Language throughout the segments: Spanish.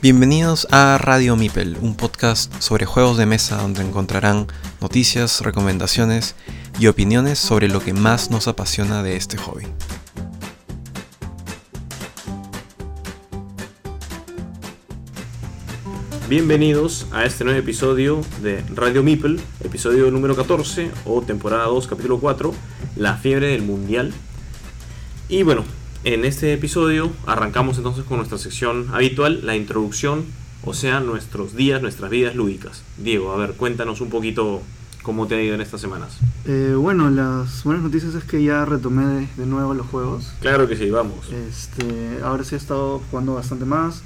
Bienvenidos a Radio Mipel, un podcast sobre juegos de mesa donde encontrarán noticias, recomendaciones y opiniones sobre lo que más nos apasiona de este hobby. Bienvenidos a este nuevo episodio de Radio Mipel, episodio número 14 o temporada 2, capítulo 4, La fiebre del mundial. Y bueno, en este episodio arrancamos entonces con nuestra sección habitual, la introducción, o sea, nuestros días, nuestras vidas lúdicas. Diego, a ver, cuéntanos un poquito cómo te ha ido en estas semanas. Eh, bueno, las buenas noticias es que ya retomé de, de nuevo los juegos. Claro que sí, vamos. Este, ahora sí he estado jugando bastante más.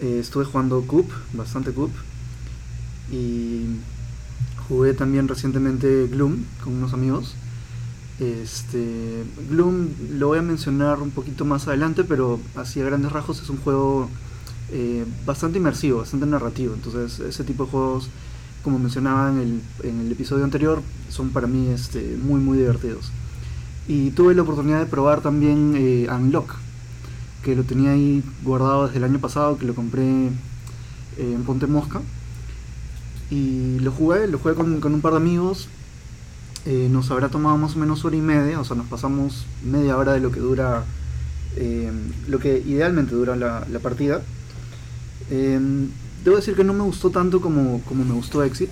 Eh, estuve jugando Coop, bastante Coop. Y jugué también recientemente Gloom con unos amigos. Este, Gloom lo voy a mencionar un poquito más adelante, pero así a grandes rasgos es un juego eh, bastante inmersivo, bastante narrativo. Entonces, ese tipo de juegos, como mencionaba en el, episodio anterior, son para mí este, muy, muy divertidos. Y tuve la oportunidad de probar también eh, Unlock, que lo tenía ahí guardado desde el año pasado, que lo compré eh, en Ponte Mosca. Y lo jugué, lo jugué con un par de amigos. Eh, nos habrá tomado más o menos hora y media, o sea, nos pasamos media hora de lo que dura, eh, lo que idealmente dura la, partida. Eh, debo decir que no me gustó tanto como, como me gustó Exit.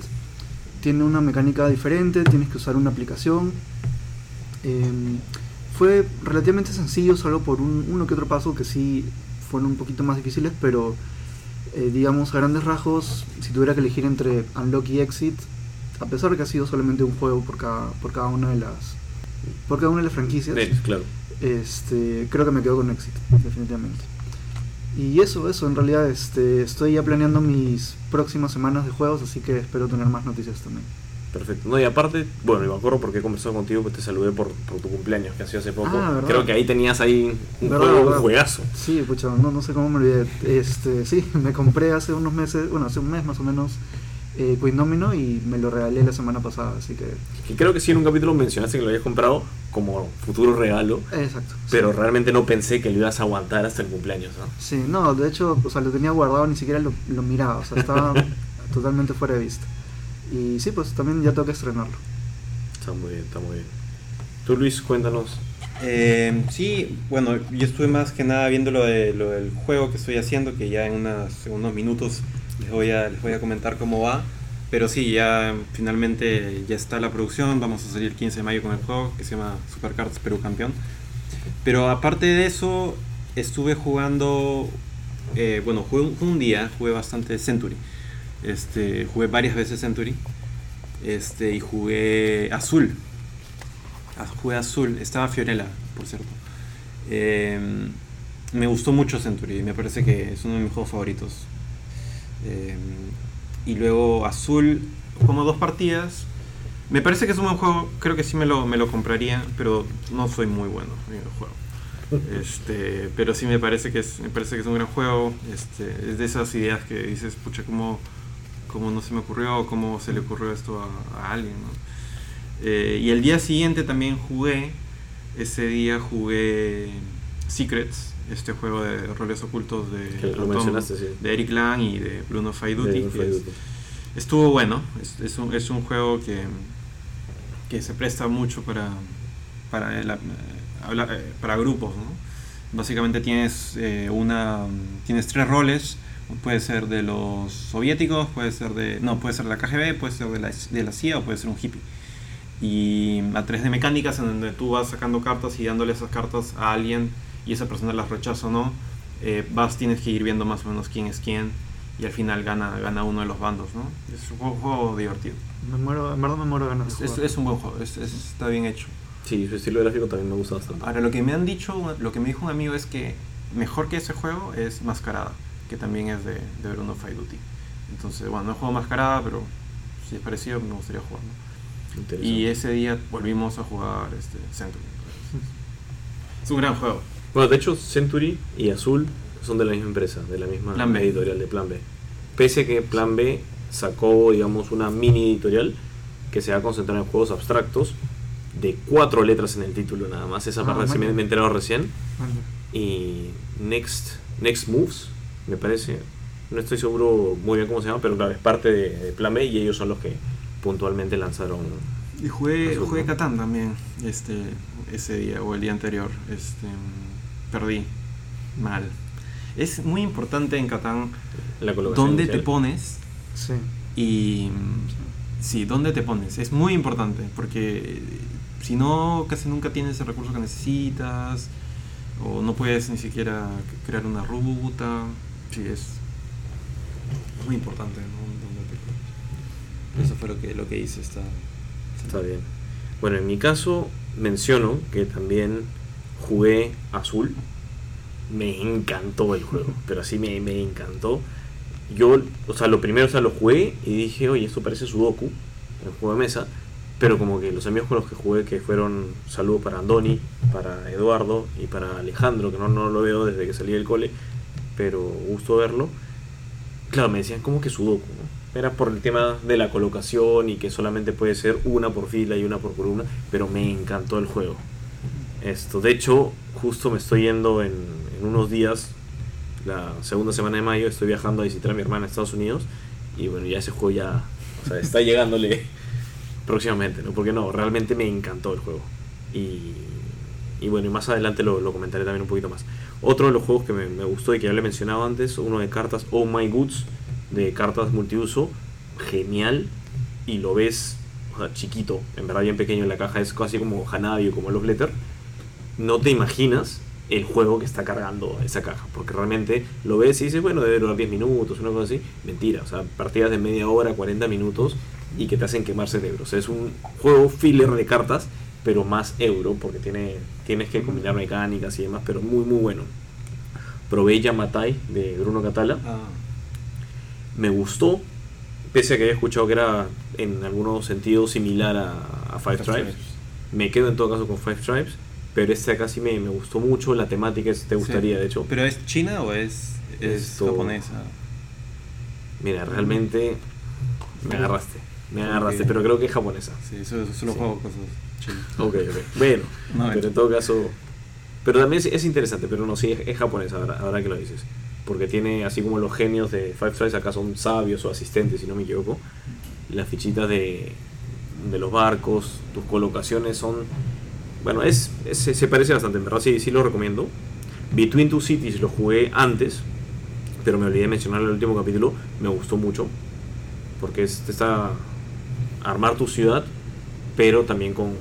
Tiene una mecánica diferente, tienes que usar una aplicación. Fue relativamente sencillo, salvo por un, uno que otro paso que sí fueron un poquito más difíciles, pero digamos a grandes rasgos, si tuviera que elegir entre Unlock y Exit, a pesar de que ha sido solamente un juego por cada, por cada una de las por cada una de las franquicias, Ven, claro. este, creo que me quedo con Exit, definitivamente. Y eso, eso, en realidad este, estoy ya planeando mis próximas semanas de juegos, así que espero tener más noticias también. Perfecto. No, y aparte, bueno, me acuerdo porque he conversado contigo, pues te saludé por, por tu cumpleaños que ha sido hace poco. Ah. Creo que ahí tenías ahí un, ¿Verdad, juego, un verdad? juegazo. Sí, pucha, no, no sé cómo me olvidé. Este, sí, me compré hace unos meses, bueno, hace un mes más o menos, eh, Queen Domino y me lo regalé la semana pasada, así que... Creo que sí en un capítulo mencionaste que lo habías comprado como futuro regalo, Exacto. pero sí. realmente no pensé que lo ibas a aguantar hasta el cumpleaños, ¿no? Sí, no, de hecho, o sea, lo tenía guardado, ni siquiera lo, lo miraba, o sea, estaba totalmente fuera de vista. Y sí, pues también ya tengo que estrenarlo. Está muy bien, está muy bien. Tú, Luis, cuéntanos. Eh, sí, bueno, yo estuve más que nada viendo lo, de, lo del juego que estoy haciendo, que ya en, unas- en unos minutos les voy, a, les voy a comentar cómo va. Pero sí, ya finalmente ya está la producción, vamos a salir el 15 de mayo con el juego, que se llama Supercards Perú Campeón. Pero aparte de eso, estuve jugando, eh, bueno, jugué un, día, jugué bastante Century. Este, jugué varias veces Century. Este, y jugué Azul. Ah, Jugué Azul, estaba Fiorella, por cierto. Eh, me gustó mucho Century, me parece que es uno de mis juegos favoritos. Eh, y luego Azul, como dos partidas. Me parece que es un buen juego, creo que sí me lo, me lo compraría, pero no soy muy bueno en el juego. Este, pero sí me parece que es, me parece que es un gran juego. Este, es de esas ideas que dices, pucha, ¿cómo, cómo no se me ocurrió? ¿Cómo se le ocurrió esto a, a alguien? ¿no? Eh, y el día siguiente también jugué, ese día jugué Secrets, este juego de roles ocultos de, sí. de Eric Lang y de Bruno Faiduti. Es- estuvo bueno, es, es un, es un juego que, que se presta mucho para, para, el- eh, eh, para grupos. ¿no? Básicamente tienes, eh, una, tienes tres roles. Puede ser de los soviéticos, puede ser de. No, puede ser de la KGB, puede ser de la, de la CIA o puede ser un hippie. Y a través de mecánicas en donde tú vas sacando cartas y dándole esas cartas a alguien y esa persona las rechaza o no, eh, vas, tienes que ir viendo más o menos quién es quién y al final gana, gana uno de los bandos, ¿no? Es un juego, juego divertido. Me muero, en verdad me muero de ganas Es, de es- jugar. es un buen juego, es- es- está bien hecho. Sí, su estilo gráfico también me gusta bastante. Ahora, lo que me han dicho, lo que me dijo un amigo es que mejor que ese juego es Mascarada, que también es de, de Bruno Faiduti. Entonces, bueno, no he jugado Mascarada, pero si es parecido, me gustaría jugarlo. Interesante. Y ese día volvimos a jugar este, Century. Es un gran juego. Bueno, de hecho, Century y Azul son de la misma empresa, de la misma Plan B. editorial de Plan B. Pese a que Plan B sacó, digamos, una mini editorial que se va a concentrar en juegos abstractos de cuatro letras en el título nada más. Esa Ah, parte sí me, he enterado recién. Y Next, Next Moves, me parece, no estoy seguro muy bien cómo se llama, pero claro, es parte de, de Plan B y ellos son los que puntualmente lanzaron. Y jugué, Azul, jugué ¿no? Catán también este, ese día o el día anterior. Este, perdí. Mal. Es muy importante en Catán La dónde te pones Sí. y... Sí, dónde te pones. Es muy importante porque si no, casi nunca tienes el recurso que necesitas o no puedes ni siquiera crear una ruta. Sí, es muy importante, ¿no? Dónde te pones. Eso fue lo que, lo que hice esta... Está bien. Bueno, en mi caso menciono que también jugué Azul. Me encantó el juego, pero así me, me encantó. Yo, o sea, lo primero, o sea, lo jugué y dije, oye, esto parece Sudoku, el juego de mesa. Pero como que los amigos con los que jugué, que fueron saludos para Andoni, para Eduardo y para Alejandro, que no, no lo veo desde que salí del cole, pero gusto verlo. Claro, me decían como que Sudoku, ¿no? Era por el tema de la colocación y que solamente puede ser una por fila y una por columna, pero me encantó el juego. Esto, de hecho, justo me estoy yendo en, unos días, la segunda semana de mayo, estoy viajando a visitar a mi hermana en Estados Unidos y bueno, ya ese juego ya, está llegándole próximamente, ¿no? Porque no, realmente me encantó el juego. Y, bueno, y más adelante lo, comentaré también un poquito más. Otro de los juegos que me, gustó y que ya le he mencionado antes, uno de cartas Oh My Goods, de cartas multiuso, genial, y lo ves chiquito, en verdad bien pequeño en la caja, es casi como Hanabi o como Love Letter. No te imaginas el juego que está cargando esa caja, porque realmente lo ves y dices, bueno, debe durar 10 minutos, una cosa así. Mentira, o sea, partidas de media hora, 40 minutos y que te hacen quemar cerebro. O sea, es un juego filler de cartas, pero más euro, porque tiene, tienes que combinar mecánicas y demás, pero muy, muy bueno. Probé Yamatai de Bruno Catala Ah, me gustó, pese a que había escuchado que era en algunos sentidos similar a, a Five Tribes. Me quedo en todo caso con Five Tribes, pero este acá sí me, me gustó mucho, la temática es- te gustaría, Sí. de hecho. ¿Pero es china o es, es Esto- japonesa? Mira, realmente me agarraste, me agarraste, pero creo que es japonesa. Sí, eso, eso solo Sí. juego cosas chinas. Ok, ok. Bueno, No, pero en todo caso. Pero también es, es interesante, pero no, sí, es, es japonesa, ahora, ahora que lo dices. Porque tiene, así como los genios de Five Tribes, acá son sabios o asistentes, si no me equivoco. Las fichitas de, de los barcos, tus colocaciones son. Bueno, es, es- se, parece bastante, en verdad, sí, sí lo recomiendo. Between Two Cities lo jugué antes, pero me olvidé de mencionar en el último capítulo. Me gustó mucho, porque es, está armar tu ciudad, pero también con.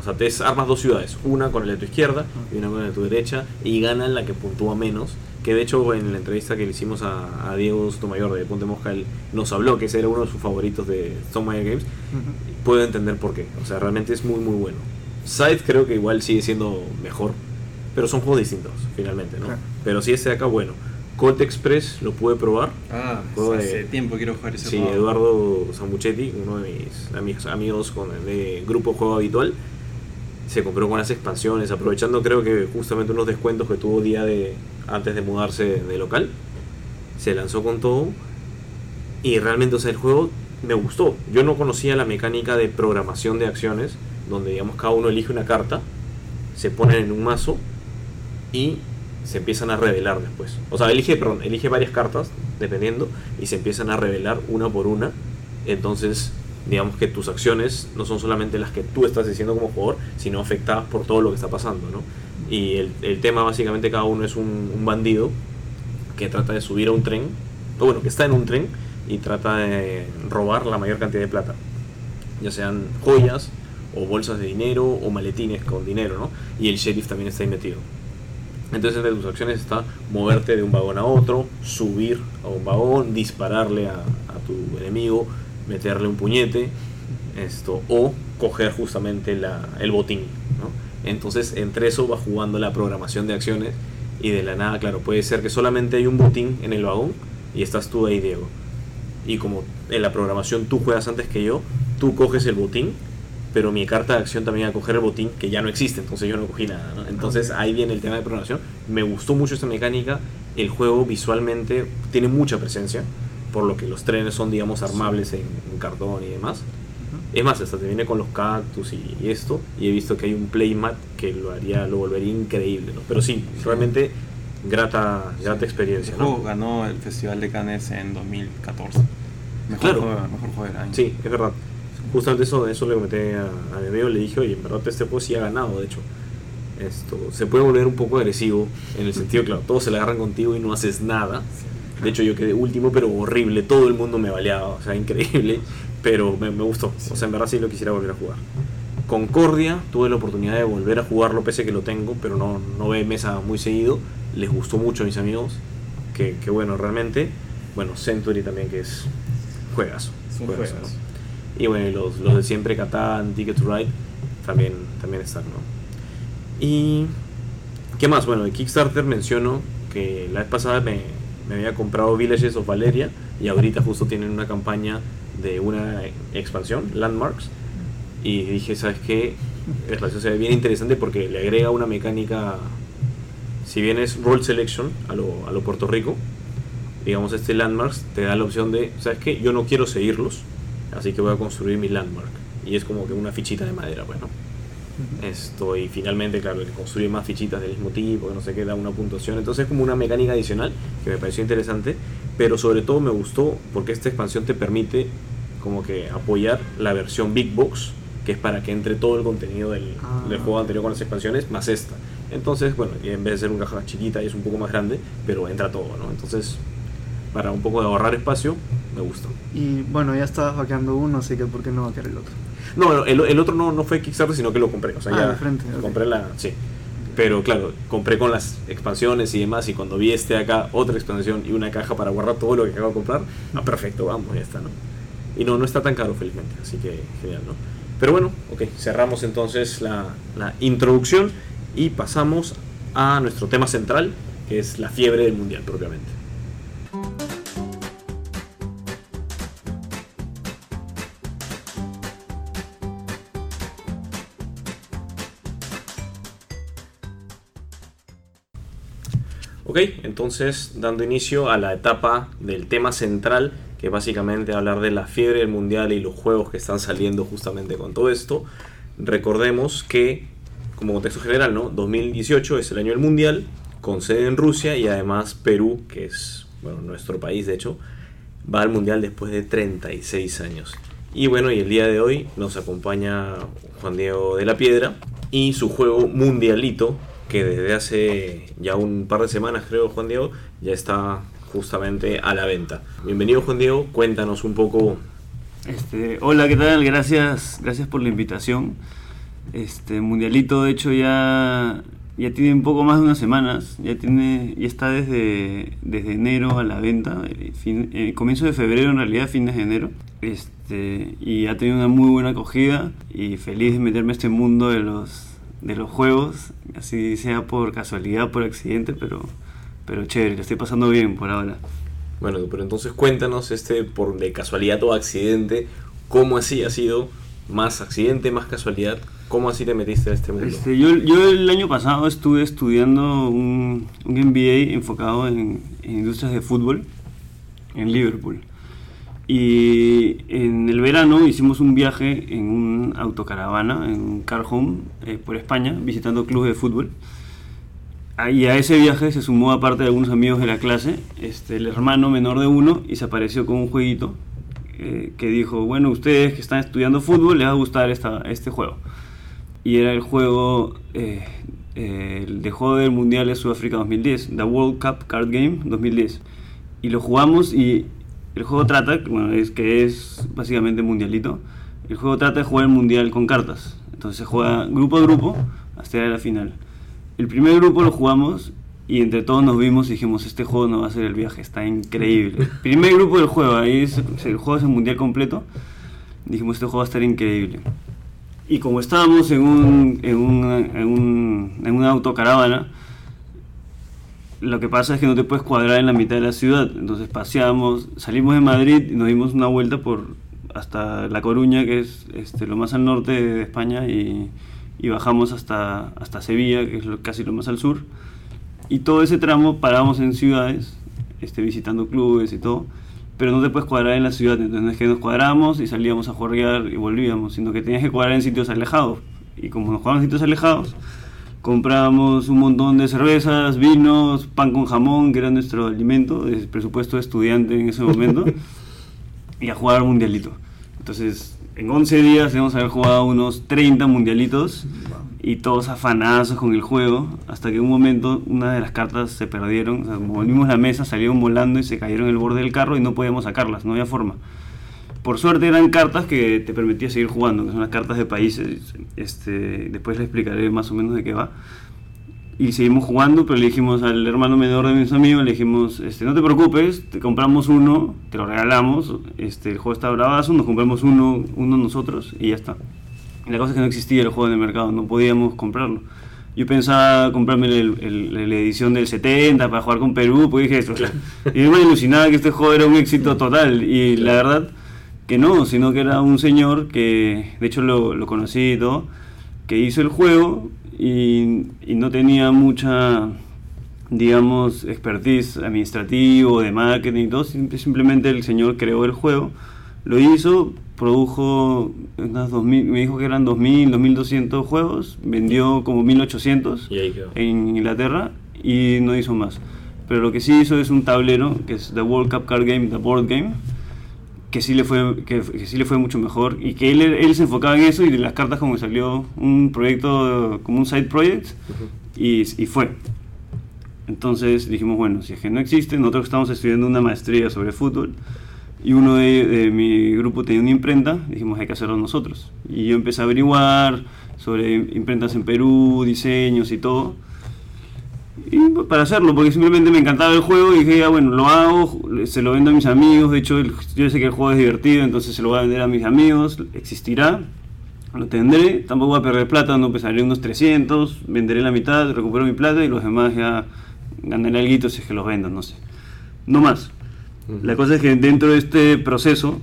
O sea, te armas dos ciudades, una con el de tu izquierda y una con el de tu derecha, y gana la que puntúa menos. Que de hecho, en la entrevista que le hicimos a, a Diego Sotomayor de Ponte Mosca, él nos habló que ese era uno de sus favoritos de Sotomayor Games. Puedo entender por qué. O sea, realmente es muy, muy bueno. Side creo que igual sigue siendo mejor, pero son juegos distintos, finalmente, ¿no? Claro. Pero sí, este de acá, bueno. Colt Express lo pude probar. Ah, Juego de- hace tiempo quiero jugar ese Sí, juego. Eduardo Samuchetti, uno de mis amigos, amigos con de grupo Juego Habitual, se compró con las expansiones, aprovechando creo que justamente unos descuentos que tuvo día de antes de mudarse de local. Se lanzó con todo y realmente, o sea, el juego me gustó. Yo no conocía la mecánica de programación de acciones, donde digamos cada uno elige una carta, se ponen en un mazo y se empiezan a revelar después. O sea, elige, perdón, elige varias cartas, dependiendo, y se empiezan a revelar una por una. Entonces, digamos que tus acciones no son solamente las que tú estás diciendo como jugador, sino afectadas por todo lo que está pasando, ¿no? Y el, tema básicamente cada uno es un, un bandido que trata de subir a un tren, o bueno, que está en un tren y trata de robar la mayor cantidad de plata. Ya sean joyas, o bolsas de dinero, o maletines con dinero, ¿no? Y el sheriff también está ahí metido. Entonces entre tus acciones está moverte de un vagón a otro, subir a un vagón, dispararle a, tu enemigo, meterle un puñete, esto, o coger justamente el botín. ¿no? Entonces entre eso va jugando la programación de acciones y de la nada, claro, puede ser que solamente hay un botín en el vagón y estás tú ahí, Diego. Y como en la programación tú juegas antes que yo, tú coges el botín pero mi carta de acción también a coger el botín que ya no existe, entonces yo no cogí nada. ¿no? Entonces ahí viene el tema de programación. Me gustó mucho esta mecánica. El juego visualmente tiene mucha presencia, por lo que los trenes son, digamos, armables en, en cartón y demás. Es más, hasta te viene con los cactus y, y esto. Y he visto que hay un playmat que lo haría, lo volvería increíble. ¿no? Pero sí, realmente grata, grata experiencia. El ¿no? juego ganó el Festival de Cannes en 2014. Mejor, Claro. juego, mejor juego del año. Sí, es verdad. Justamente eso, eso le comenté a, a mi amigo, le dije, oye, en verdad este juego sí ha ganado, de hecho. Esto se puede volver un poco agresivo, en el sentido, claro, todos se la agarran contigo y no haces nada. De hecho, yo quedé último, pero horrible, todo el mundo me baleaba, o sea, increíble, pero me, me gustó. O sea, en verdad sí lo quisiera volver a jugar. Concordia, tuve la oportunidad de volver a jugarlo, pese a que lo tengo, pero no, no ve mesa muy seguido. Les gustó mucho a mis amigos, que, que bueno, realmente. Bueno, Century también, que es juegazo. Es un juegazo, juegazo. ¿no? Y bueno, los, los de siempre, Catán, Ticket to Ride, también, también están, ¿no? Y. ¿Qué más? Bueno, de Kickstarter menciono que la vez pasada me, me había comprado Villages of Valeria y ahorita justo tienen una campaña de una expansión, Landmarks. Y dije, ¿sabes qué? La expansión se ve bien interesante porque le agrega una mecánica, si bien es Roll Selection a lo, a lo Puerto Rico, digamos este Landmarks te da la opción de, ¿sabes qué? Yo no quiero seguirlos, así que voy a construir mi Landmark. Y es como que una fichita de madera, bueno. Esto, y finalmente, claro, le construye más fichitas del mismo tipo, que no sé qué, da una puntuación. Entonces es como una mecánica adicional que me pareció interesante, pero sobre todo me gustó porque esta expansión te permite como que apoyar la versión Big Box, que es para que entre todo el contenido del, Ah. del juego anterior con las expansiones, más esta. Entonces, bueno, en vez de ser una caja chiquita y es un poco más grande, pero entra todo, ¿no? Entonces, para un poco de ahorrar espacio, me gustó. Y bueno, ya estabas vaqueando uno, así que ¿por qué no vaquear el otro? No, el, el otro no, no fue Kickstarter, sino que lo compré. O sea, Ah, ya de frente, compré la. Sí. Pero claro, compré con las expansiones y demás. Y cuando vi este acá, otra expansión y una caja para guardar todo lo que acabo de comprar, ah, perfecto, vamos, ya está, ¿no? Y no, no está tan caro, felizmente. Así que genial, ¿no? Pero bueno, ok, cerramos entonces la, la introducción y pasamos a nuestro tema central, que es la fiebre del mundial propiamente. Ok, entonces dando inicio a la etapa del tema central, que básicamente hablar de la fiebre del mundial y los juegos que están saliendo justamente con todo esto. Recordemos que, como contexto general, ¿no? 2018 es el año del mundial, con sede en Rusia y además Perú, que es bueno, nuestro país de hecho, va al mundial después de 36 años. Y bueno, y el día de hoy nos acompaña Juan Diego de la Piedra y su juego Mundialito, que desde hace ya un par de semanas, creo, Juan Diego, ya está justamente a la venta. Bienvenido, Juan Diego, cuéntanos un poco. Este, hola, ¿qué tal? Gracias, gracias por la invitación. Este mundialito, de hecho, ya, ya tiene un poco más de unas semanas. Ya tiene, ya está desde, desde enero a la venta, eh, fin- eh, comienzo de febrero en realidad, fines de enero. Este, y ha tenido una muy buena acogida y feliz de meterme a este mundo de los, de los juegos, así sea por casualidad, por accidente, pero, pero chévere, lo estoy pasando bien por ahora. Bueno, pero entonces cuéntanos, este, por de casualidad o accidente, cómo así ha sido más accidente, más casualidad, cómo así te metiste a este mundo. Este, yo, yo el año pasado estuve estudiando un, un MBA enfocado en, en industrias de fútbol en Liverpool. Y en el verano hicimos un viaje en un autocaravana, en un car home eh, por España, visitando clubes de fútbol. Y a ese viaje se sumó, aparte de algunos amigos de la clase, este, el hermano menor de uno y se apareció con un jueguito eh, que dijo, bueno, ustedes que están estudiando fútbol les va a gustar esta, este juego. Y era el juego, eh, eh, el de juego del Mundial de Sudáfrica 2010, The World Cup Card Game 2010. Y lo jugamos y el juego trata, bueno, es que es básicamente mundialito, el juego trata de jugar el mundial con cartas. Entonces se juega grupo a grupo hasta llegar a la final. El primer grupo lo jugamos y entre todos nos vimos y dijimos, este juego no va a ser el viaje, está increíble. Primer grupo del juego, ahí es- el juego es el mundial completo. Dijimos, este juego va a estar increíble. Y como estábamos en, un, en, un- en, un- en una autocaravana, lo que pasa es que no te puedes cuadrar en la mitad de la ciudad. Entonces paseamos, salimos de Madrid y nos dimos una vuelta por hasta La Coruña, que es este, lo más al norte de España, y, y bajamos hasta, hasta Sevilla, que es lo- casi lo más al sur. Y todo ese tramo parábamos en ciudades, este, visitando clubes y todo, pero no te puedes cuadrar en la ciudad, entonces no es que nos cuadramos y salíamos a jugar y volvíamos, sino que tenías que cuadrar en sitios alejados. Y como nos jugaban en sitios alejados, comprábamos un montón de cervezas, vinos, pan con jamón, que era nuestro alimento, el presupuesto de estudiante en ese momento, y a jugar mundialito. Entonces, en 11 días debemos haber jugado unos 30 mundialitos y todos afanazos con el juego, hasta que en un momento una de las cartas se perdieron, o sea, volvimos la mesa, salieron volando y se cayeron en el borde del carro y no podíamos sacarlas, no había forma. Por suerte eran cartas que te permitía seguir jugando, que son las cartas de países, este, después les explicaré más o menos de qué va. Y seguimos jugando, pero le dijimos al hermano menor de mis amigos, le dijimos, este, no te preocupes, te compramos uno, te lo regalamos, este, el juego está bravazo, nos compramos uno, uno nosotros y ya está. La cosa es que no existía el juego en el mercado, no podíamos comprarlo. Yo pensaba comprarme el- el- la edición del 70 para jugar con Perú, pues dije eso. Y yo me ilusionaba que este juego era un éxito total. Y la verdad que no, sino que era un señor que, de hecho lo, lo conocí y todo, que hizo el juego y, y no tenía mucha, digamos, expertise administrativo, de marketing y todo. sim- Simplemente el señor creó el juego, lo hizo, produjo unas 2000, me dijo que eran 2000, 2200 juegos, vendió como 1800 Y ahí quedó. en Inglaterra y no hizo más. Pero lo que sí hizo es un tablero, que es The World Cup Card Game, The Board Game, que sí le fue, que, que sí le fue mucho mejor y que él, él se enfocaba en eso y de las cartas como que salió un proyecto, como un side project y, y fue. Entonces dijimos, bueno, si es que no existe, nosotros estamos estudiando una maestría sobre fútbol y uno de, de mi grupo tenía una imprenta, dijimos hay que hacerlo nosotros. Y yo empecé a averiguar sobre imprentas en Perú, diseños y todo. Y para hacerlo, porque simplemente me encantaba el juego y dije, ya bueno, lo hago, se lo vendo a mis amigos, de hecho el- yo sé que el juego es divertido, entonces se lo voy a vender a mis amigos, existirá, lo tendré, tampoco voy a perder plata, no pesaré unos 300, venderé la mitad, recupero mi plata y los demás ya ganaré algo si es que los vendo, no sé. No más. La cosa es que dentro de este proceso,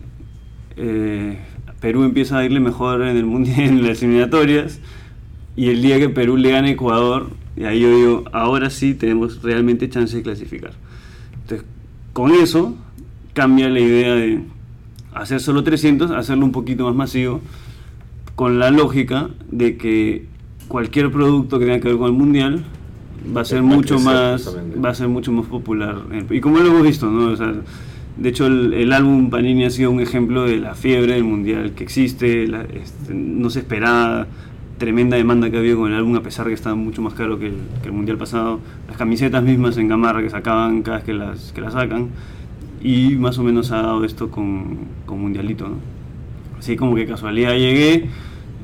eh, Perú empieza a irle mejor en el mundial, en las eliminatorias, y el día que Perú le gane a Ecuador, y ahí yo digo, ahora sí tenemos realmente chance de clasificar. Entonces, con eso cambia la idea de hacer solo 300, hacerlo un poquito más masivo, con la lógica de que cualquier producto que tenga que ver con el mundial va a ser mucho más va a ser mucho más popular. Y como lo hemos visto no O sea, de hecho el, el álbum Panini ha sido un ejemplo de la fiebre del mundial que existe la- este, no se esperaba tremenda demanda que había con el álbum a pesar que estaba mucho más caro que el, que el mundial pasado. Las camisetas mismas en Gamarra que sacaban cada vez que las que las sacan. Y más o menos ha dado esto con, con mundialito no así como que casualidad llegué,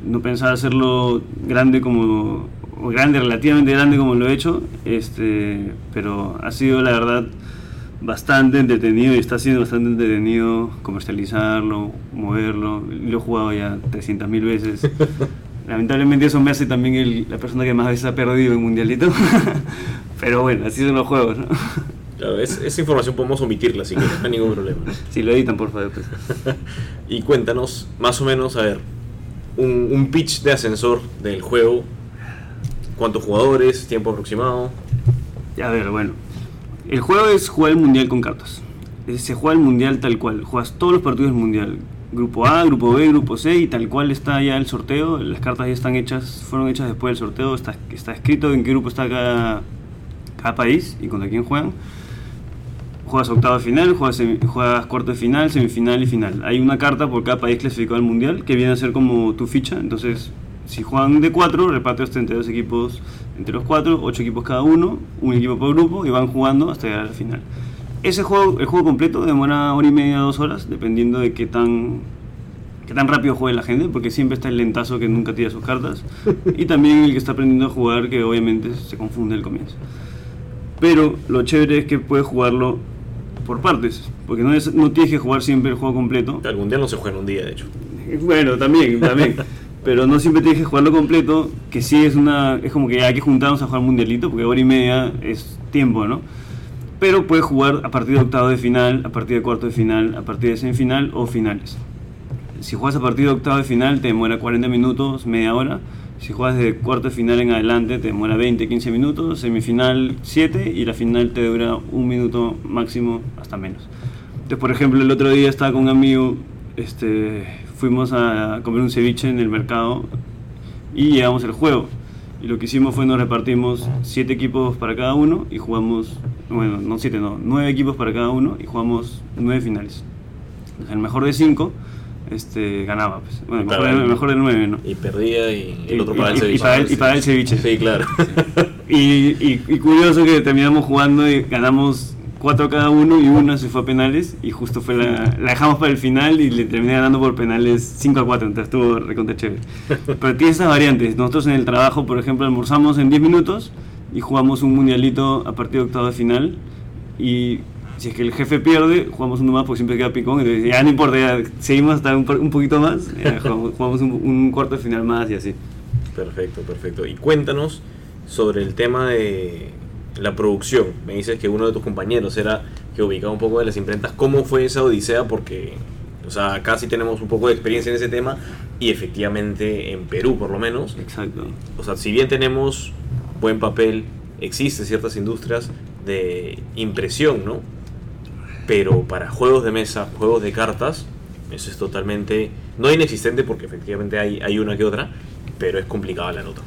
no pensaba hacerlo grande como, o grande, relativamente grande como lo he hecho, este, pero ha sido la verdad bastante entretenido y está siendo bastante entretenido comercializarlo, moverlo, lo he jugado ya 300.000 veces. Lamentablemente eso me hace también el- la persona que más veces ha perdido en mundialito, pero bueno, así son los juegos, ¿no? Claro, es- esa información podemos omitirla, así que no hay ningún problema. Si lo editan, por favor. Pues. Y cuéntanos, más o menos, a ver, un, un pitch de ascensor del juego. ¿Cuántos jugadores? ¿Tiempo aproximado? A ver, bueno. El juego es jugar el mundial con cartas. Es- Se juega el mundial tal cual. Juegas todos los partidos del mundial. Grupo A, grupo B, grupo C y tal cual está ya el sorteo. Las cartas ya están hechas, fueron hechas después del sorteo. Está, está escrito en qué grupo está cada, cada país y contra quién juegan. Juegas octavo de final, juegas, juegas cuarto de final, semifinal y final. Hay una carta por cada país clasificado al mundial que viene a ser como tu ficha. Entonces, si juegan de cuatro, repartes entre dos equipos, entre los cuatro, ocho equipos cada uno, un equipo por grupo y van jugando hasta llegar al final. Ese juego, el juego completo demora hora y media, dos horas, dependiendo de qué tan, qué tan rápido juegue la gente, porque siempre está el lentazo que nunca tira sus cartas, y también el que está aprendiendo a jugar, que obviamente se confunde al comienzo. Pero lo chévere es que puedes jugarlo por partes, porque no, es- no tienes que jugar siempre el juego completo. El mundial no se juega en un día, de hecho. Bueno, también, también. Pero no siempre tienes que jugarlo completo, que sí es una. Es como que hay que juntarnos a jugar mundialito, porque hora y media es tiempo, ¿no? Pero puedes jugar a partir de octavo de final, a partir de cuarto de final, a partir de semifinal o finales. Si juegas a partir de octavo de final te demora 40 minutos, media hora. Si juegas de cuarto de final en adelante te demora 20, 15 minutos. Semifinal 7 y la final te dura un minuto máximo hasta menos. Entonces, por ejemplo, el otro día estaba con un amigo, este, fuimos a comer un ceviche en el mercado y llegamos al juego. Y lo que hicimos fue nos repartimos siete equipos para cada uno y jugamos, bueno, no siete, no, nueve equipos para cada uno y jugamos nueve finales. El mejor de cinco este, ganaba. Pues. Bueno, el mejor, Claro. de- el mejor de nueve, ¿no? Y perdía y el Y- otro pagaba el ceviche. y pagaba el- y pagaba el ceviche. Sí, claro. Y, y- y curioso que terminamos jugando y ganamos cuatro cada uno y una se fue a penales y justo fue la, la dejamos para el final y le terminé ganando por penales 5 a 4, entonces estuvo recontra chévere. Pero tiene esas variantes. Nosotros en el trabajo, por ejemplo, almorzamos en 10 minutos y jugamos un mundialito a partir de octavo de final y si es que el jefe pierde, jugamos uno más porque siempre queda picón, entonces ya no importa, ya seguimos hasta un, un poquito más, jugamos, jugamos un, un cuarto de final más y así. Perfecto, perfecto. Y cuéntanos sobre el tema de la producción. Me dices que uno de tus compañeros era que ubicaba un poco de las imprentas. ¿Cómo fue esa odisea? Porque, o sea, acá sí tenemos un poco de experiencia en ese tema y efectivamente en Perú por lo menos. Exacto. O sea, si bien tenemos buen papel, existen ciertas industrias de impresión, ¿no? Pero para juegos de mesa, juegos de cartas, eso es totalmente, no inexistente porque efectivamente hay, hay una que otra, pero es complicada la nota.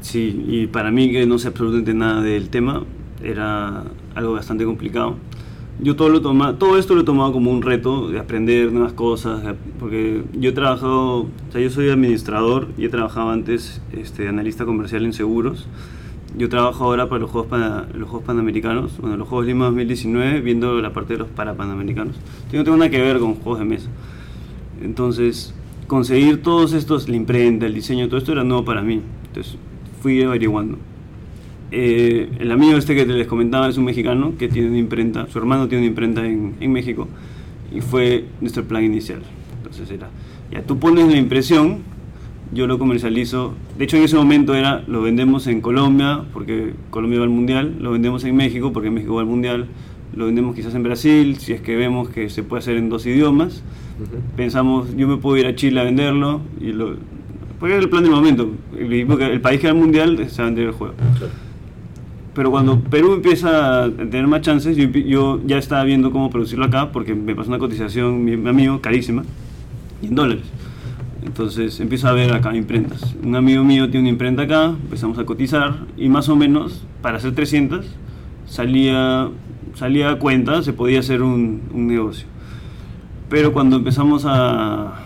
Sí, y para mí que no sé absolutamente nada del tema, era algo bastante complicado. Yo todo, lo toma, todo esto lo he tomado como un reto de aprender nuevas cosas, porque yo he trabajado, o sea, yo soy administrador y he trabajado antes este, analista comercial en seguros. Yo trabajo ahora para los Juegos, Pana- los Juegos Panamericanos, bueno, los Juegos Lima 2019, viendo la parte de los Parapanamericanos. Yo no tengo nada que ver con juegos de mesa. Entonces, conseguir todos estos, la imprenta, el diseño, todo esto era nuevo para mí. Entonces, fui averiguando. Eh, el amigo este que te les comentaba es un mexicano que tiene una imprenta, su hermano tiene una imprenta en, en México y fue nuestro plan inicial. Entonces era, ya tú pones la impresión, yo lo comercializo. De hecho, en ese momento era, lo vendemos en Colombia, porque Colombia va al mundial, lo vendemos en México, porque México va al mundial, lo vendemos quizás en Brasil, si es que vemos que se puede hacer en dos idiomas. Pensamos, yo me puedo ir a Chile a venderlo, y lo, porque era el plan del momento. El, el país que va al mundial se va a el juego. Claro. Pero cuando Perú empieza a tener más chances, yo, yo ya estaba viendo cómo producirlo acá, porque me pasó una cotización, mi, mi amigo, carísima, y en dólares. Entonces empiezo a ver acá imprentas. Un amigo mío tiene una imprenta acá, empezamos a cotizar, y más o menos, para hacer 300, salía, salía a cuenta, se podía hacer un, un negocio. Pero cuando empezamos a,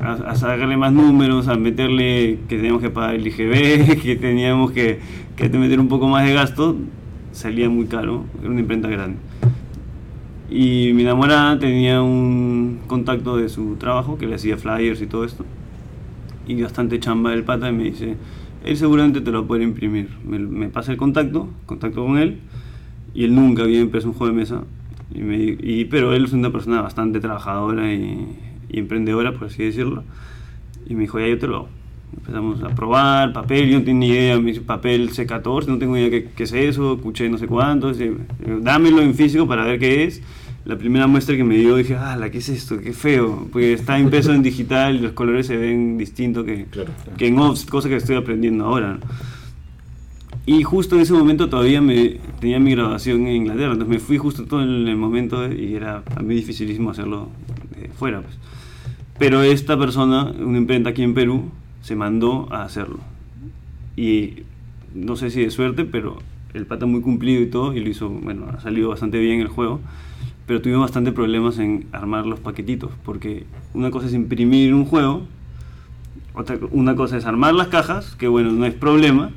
a, a sacarle más números, a meterle que teníamos que pagar el IGB, que teníamos que, que meter un poco más de gasto, salía muy caro, era una imprenta grande. Y mi enamorada tenía un contacto de su trabajo que le hacía flyers y todo esto. Y bastante chamba del pata y me dice, él seguramente te lo puede imprimir. Me, me pasa el contacto, contacto con él, y él nunca había impreso un juego de mesa. Y me, y, pero él es una persona bastante trabajadora y, y emprendedora, por así decirlo. Y me dijo, ya yo te lo hago. Empezamos a probar papel, yo no tenía ni idea, me dice papel C14, no tengo idea qué, qué es eso, escuché no sé cuánto, dice, dámelo en físico para ver qué es. La primera muestra que me dio dije, ah, ¿qué es esto? Qué feo, porque está impreso en digital y los colores se ven distintos que, Claro. que en OFS, cosa que estoy aprendiendo ahora. ¿no? Y justo en ese momento todavía me, tenía mi grabación en Inglaterra, entonces me fui justo todo en el momento y era a mí dificilísimo hacerlo de fuera. Pues. Pero esta persona, una imprenta aquí en Perú, se mandó a hacerlo. Y no sé si de suerte, pero el pata muy cumplido y todo, y lo hizo, bueno, ha salido bastante bien el juego. Pero tuvimos bastante problemas en armar los paquetitos, porque una cosa es imprimir un juego, otra, una cosa es armar las cajas, que bueno, no es problema,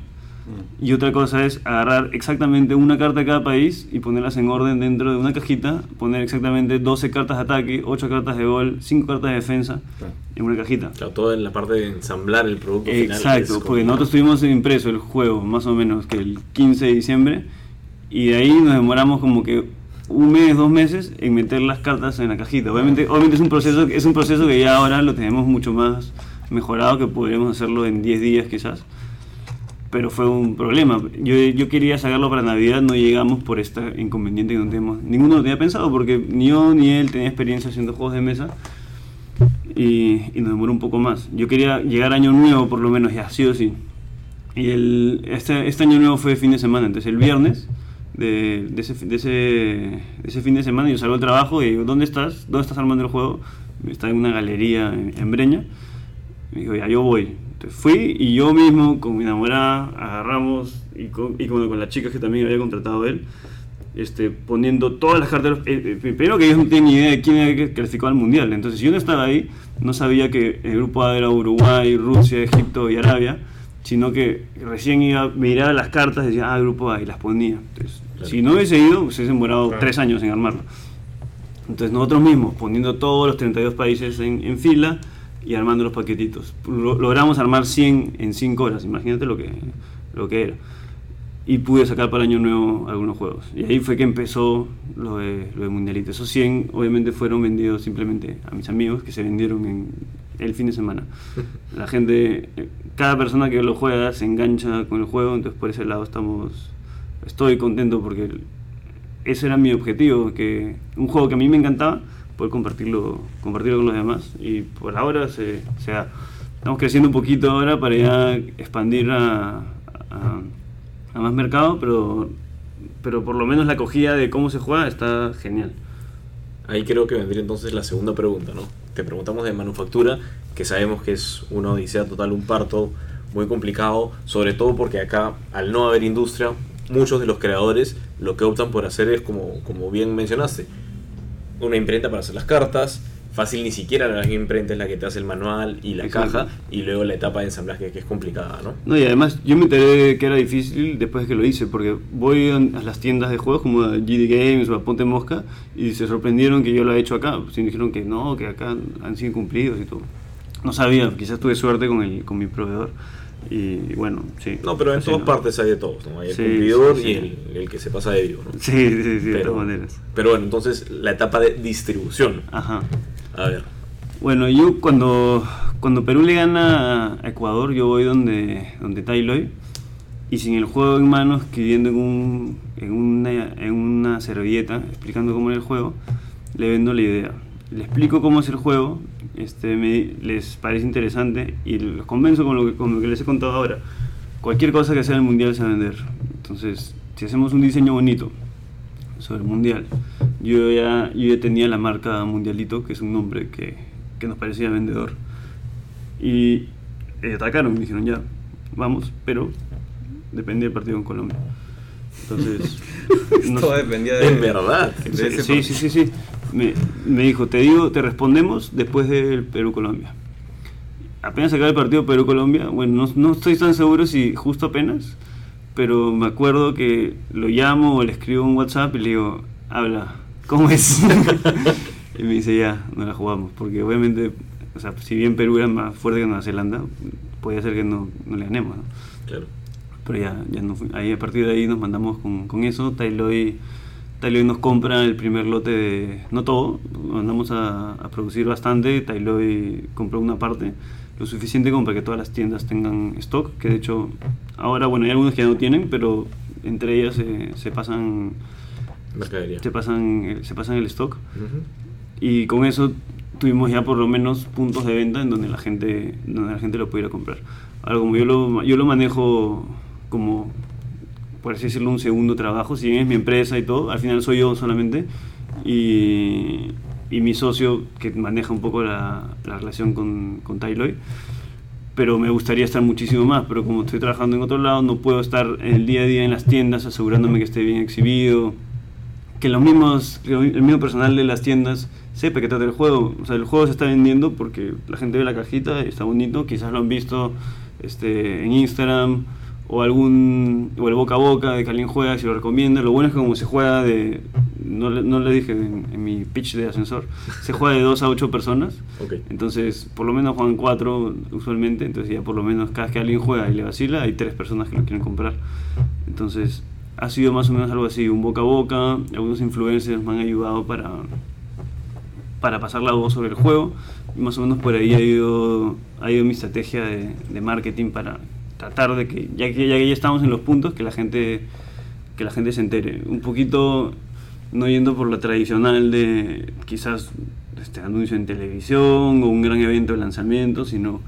y otra cosa es agarrar exactamente una carta de cada país y ponerlas en orden dentro de una cajita, poner exactamente 12 cartas de ataque, 8 cartas de gol, 5 cartas de defensa Claro. en una cajita. Claro, todo en la parte de ensamblar el producto final. es Exacto, porque nosotros tuvimos impreso el juego más o menos que el 15 de diciembre y de ahí nos demoramos como que un mes, dos meses en meter las cartas en la cajita. Obviamente, obviamente es un proceso es un proceso que ya ahora lo tenemos mucho más mejorado, que podríamos hacerlo en 10 días quizás. Pero fue un problema. Yo, yo quería sacarlo para Navidad, no llegamos por este inconveniente que no tenemos. Ninguno lo tenía pensado porque ni yo ni él tenía experiencia haciendo juegos de mesa y, y nos demoró un poco más. Yo quería llegar año nuevo por lo menos, ya sí o sí. Y el, este, este año nuevo fue fin de semana, entonces el viernes de, de ese, de, ese, de ese fin de semana yo salgo al trabajo y digo, ¿dónde estás? ¿Dónde estás armando el juego? Está en una galería en, en Breña. Me dijo, ya, yo voy. Entonces fui y yo mismo con mi enamorada agarramos y con, y con, con las chicas que también había contratado él, este, poniendo todas las cartas. eh, eh, primero que ellos no tienen ni idea de quién había clasificado al mundial. Entonces, si yo no estaba ahí, no sabía que el grupo A era Uruguay, Rusia, Egipto y Arabia, sino que recién iba a mirar las cartas y decía, ah, grupo A, y las ponía. Entonces, Claro. si no hubiese ido, pues hubiesen demorado Claro. tres años en armarlo. Entonces, nosotros mismos, poniendo todos los 32 países en, en fila y armando los paquetitos. Lo- logramos armar 100 en 5 horas, imagínate lo que, lo que era y pude sacar para el año nuevo algunos juegos. Y ahí fue que empezó lo de, lo de Mundialito. Esos 100 obviamente fueron vendidos simplemente a mis amigos que se vendieron en el fin de semana. La gente, cada persona que lo juega se engancha con el juego, entonces por ese lado estamos, estoy contento porque ese era mi objetivo, que un juego que a mí me encantaba, poder compartirlo, compartirlo con los demás. Y por ahora se. Estamos creciendo un poquito ahora para ya expandir a, a- a más mercado, pero, pero por lo menos la acogida de cómo se juega está genial. Ahí creo que vendría entonces la segunda pregunta, ¿no? Te preguntamos de manufactura, que sabemos que es una odisea total, un parto muy complicado, sobre todo porque acá, al no haber industria, muchos de los creadores lo que optan por hacer es, como, como bien mencionaste, una imprenta para hacer las cartas, fácil ni siquiera la imprenta es la que te hace el manual y la Exacto. caja, y luego la etapa de ensamblaje que es complicada, ¿no? No, y además yo me enteré que era difícil después de que lo hice, porque voy a las tiendas de juegos como a GD Games o a Ponte Mosca y se sorprendieron que yo lo he hecho acá. Pues, y me dijeron que no, que acá han sido cumplidos y todo. No sabía, quizás tuve suerte con, el, con mi proveedor. Y bueno, sí. No, pero en todas ¿no? partes hay de todos, ¿no? Hay el Sí, cumplidor sí, sí. y el, el que se pasa de vivo, ¿no? Sí, sí, sí, de Pero- todas maneras. Pero bueno, entonces la etapa de distribución. Ajá. A ver. Bueno, yo cuando, cuando Perú le gana a Ecuador, yo voy donde, donde Tailoy y sin el juego en mano, escribiendo en, un, en, una, en una servilleta, explicando cómo era el juego, le vendo la idea. Le explico cómo es el juego, este, me- les parece interesante y los convenzo con lo, que, con lo que les he contado ahora. Cualquier cosa que sea el mundial se va a vender. Entonces, si hacemos un diseño bonito sobre el mundial, yo ya, yo ya tenía la marca Mundialito, que es un nombre que, que nos parecía vendedor. Y eh, atacaron, me dijeron ya, vamos, pero depende del partido en Colombia. Entonces, no Todo sé. dependía de... En verdad. de sí, sí, sí, sí. Me, me dijo, te digo, te respondemos después del Perú-Colombia. Apenas acaba el partido Perú-Colombia, bueno, no, no estoy tan seguro si justo apenas, pero me acuerdo que lo llamo o le escribo un WhatsApp y le digo, habla, ¿cómo es? y me dice, ya, no la jugamos, porque obviamente, o sea, si bien Perú era más fuerte que Nueva Zelanda, podía ser que no, no le ganemos, ¿no? Claro. pero ya, ya no. Ahí a partir de ahí nos mandamos con, con eso. Tailoy, Tailoy nos compra el primer lote de, no todo, mandamos a, a producir bastante. Tailoy compró una parte, lo suficiente como para que todas las tiendas tengan stock, que de hecho ahora, bueno, hay algunas que ya no tienen, pero entre ellas se, se pasan, Mercadería. se pasan, el- se pasan el stock. Ujú. Y con eso tuvimos ya por lo menos puntos de venta en donde la gente, donde la gente lo pudiera comprar. Ahora, como yo lo, yo lo manejo como, por así decirlo, un segundo trabajo, si bien es mi empresa y todo, al final soy yo solamente. Y, y mi socio que maneja un poco la, la relación con, con Tailoy. Pero me gustaría estar muchísimo más, pero como estoy trabajando en otro lado, no puedo estar el día a día en las tiendas asegurándome que esté bien exhibido, que los mismos, el mismo personal de las tiendas sepa que trata el juego. O sea, el juego se está vendiendo porque la gente ve la cajita y está bonito, quizás lo han visto este, en Instagram o algún o el boca a boca de que alguien juega se lo recomienda. Lo bueno es que como se juega de, no, le- no le dije en, en mi pitch de ascensor, se juega de 2 a 8 personas. Ok. Entonces, por lo menos juegan 4 usualmente, entonces ya por lo menos cada vez que alguien juega y le vacila, hay 3 personas que lo quieren comprar. Entonces, ha sido más o menos algo así, un boca a boca, algunos influencers me han ayudado para, para pasar la voz sobre el juego, y más o menos por ahí ha ido, ha ido mi estrategia de, de marketing para tratar de que, ya que ya, ya estamos en los puntos, que la gente que la gente se entere. Un poquito no yendo por la tradicional de quizás este anuncio en televisión o un gran evento de lanzamiento, sino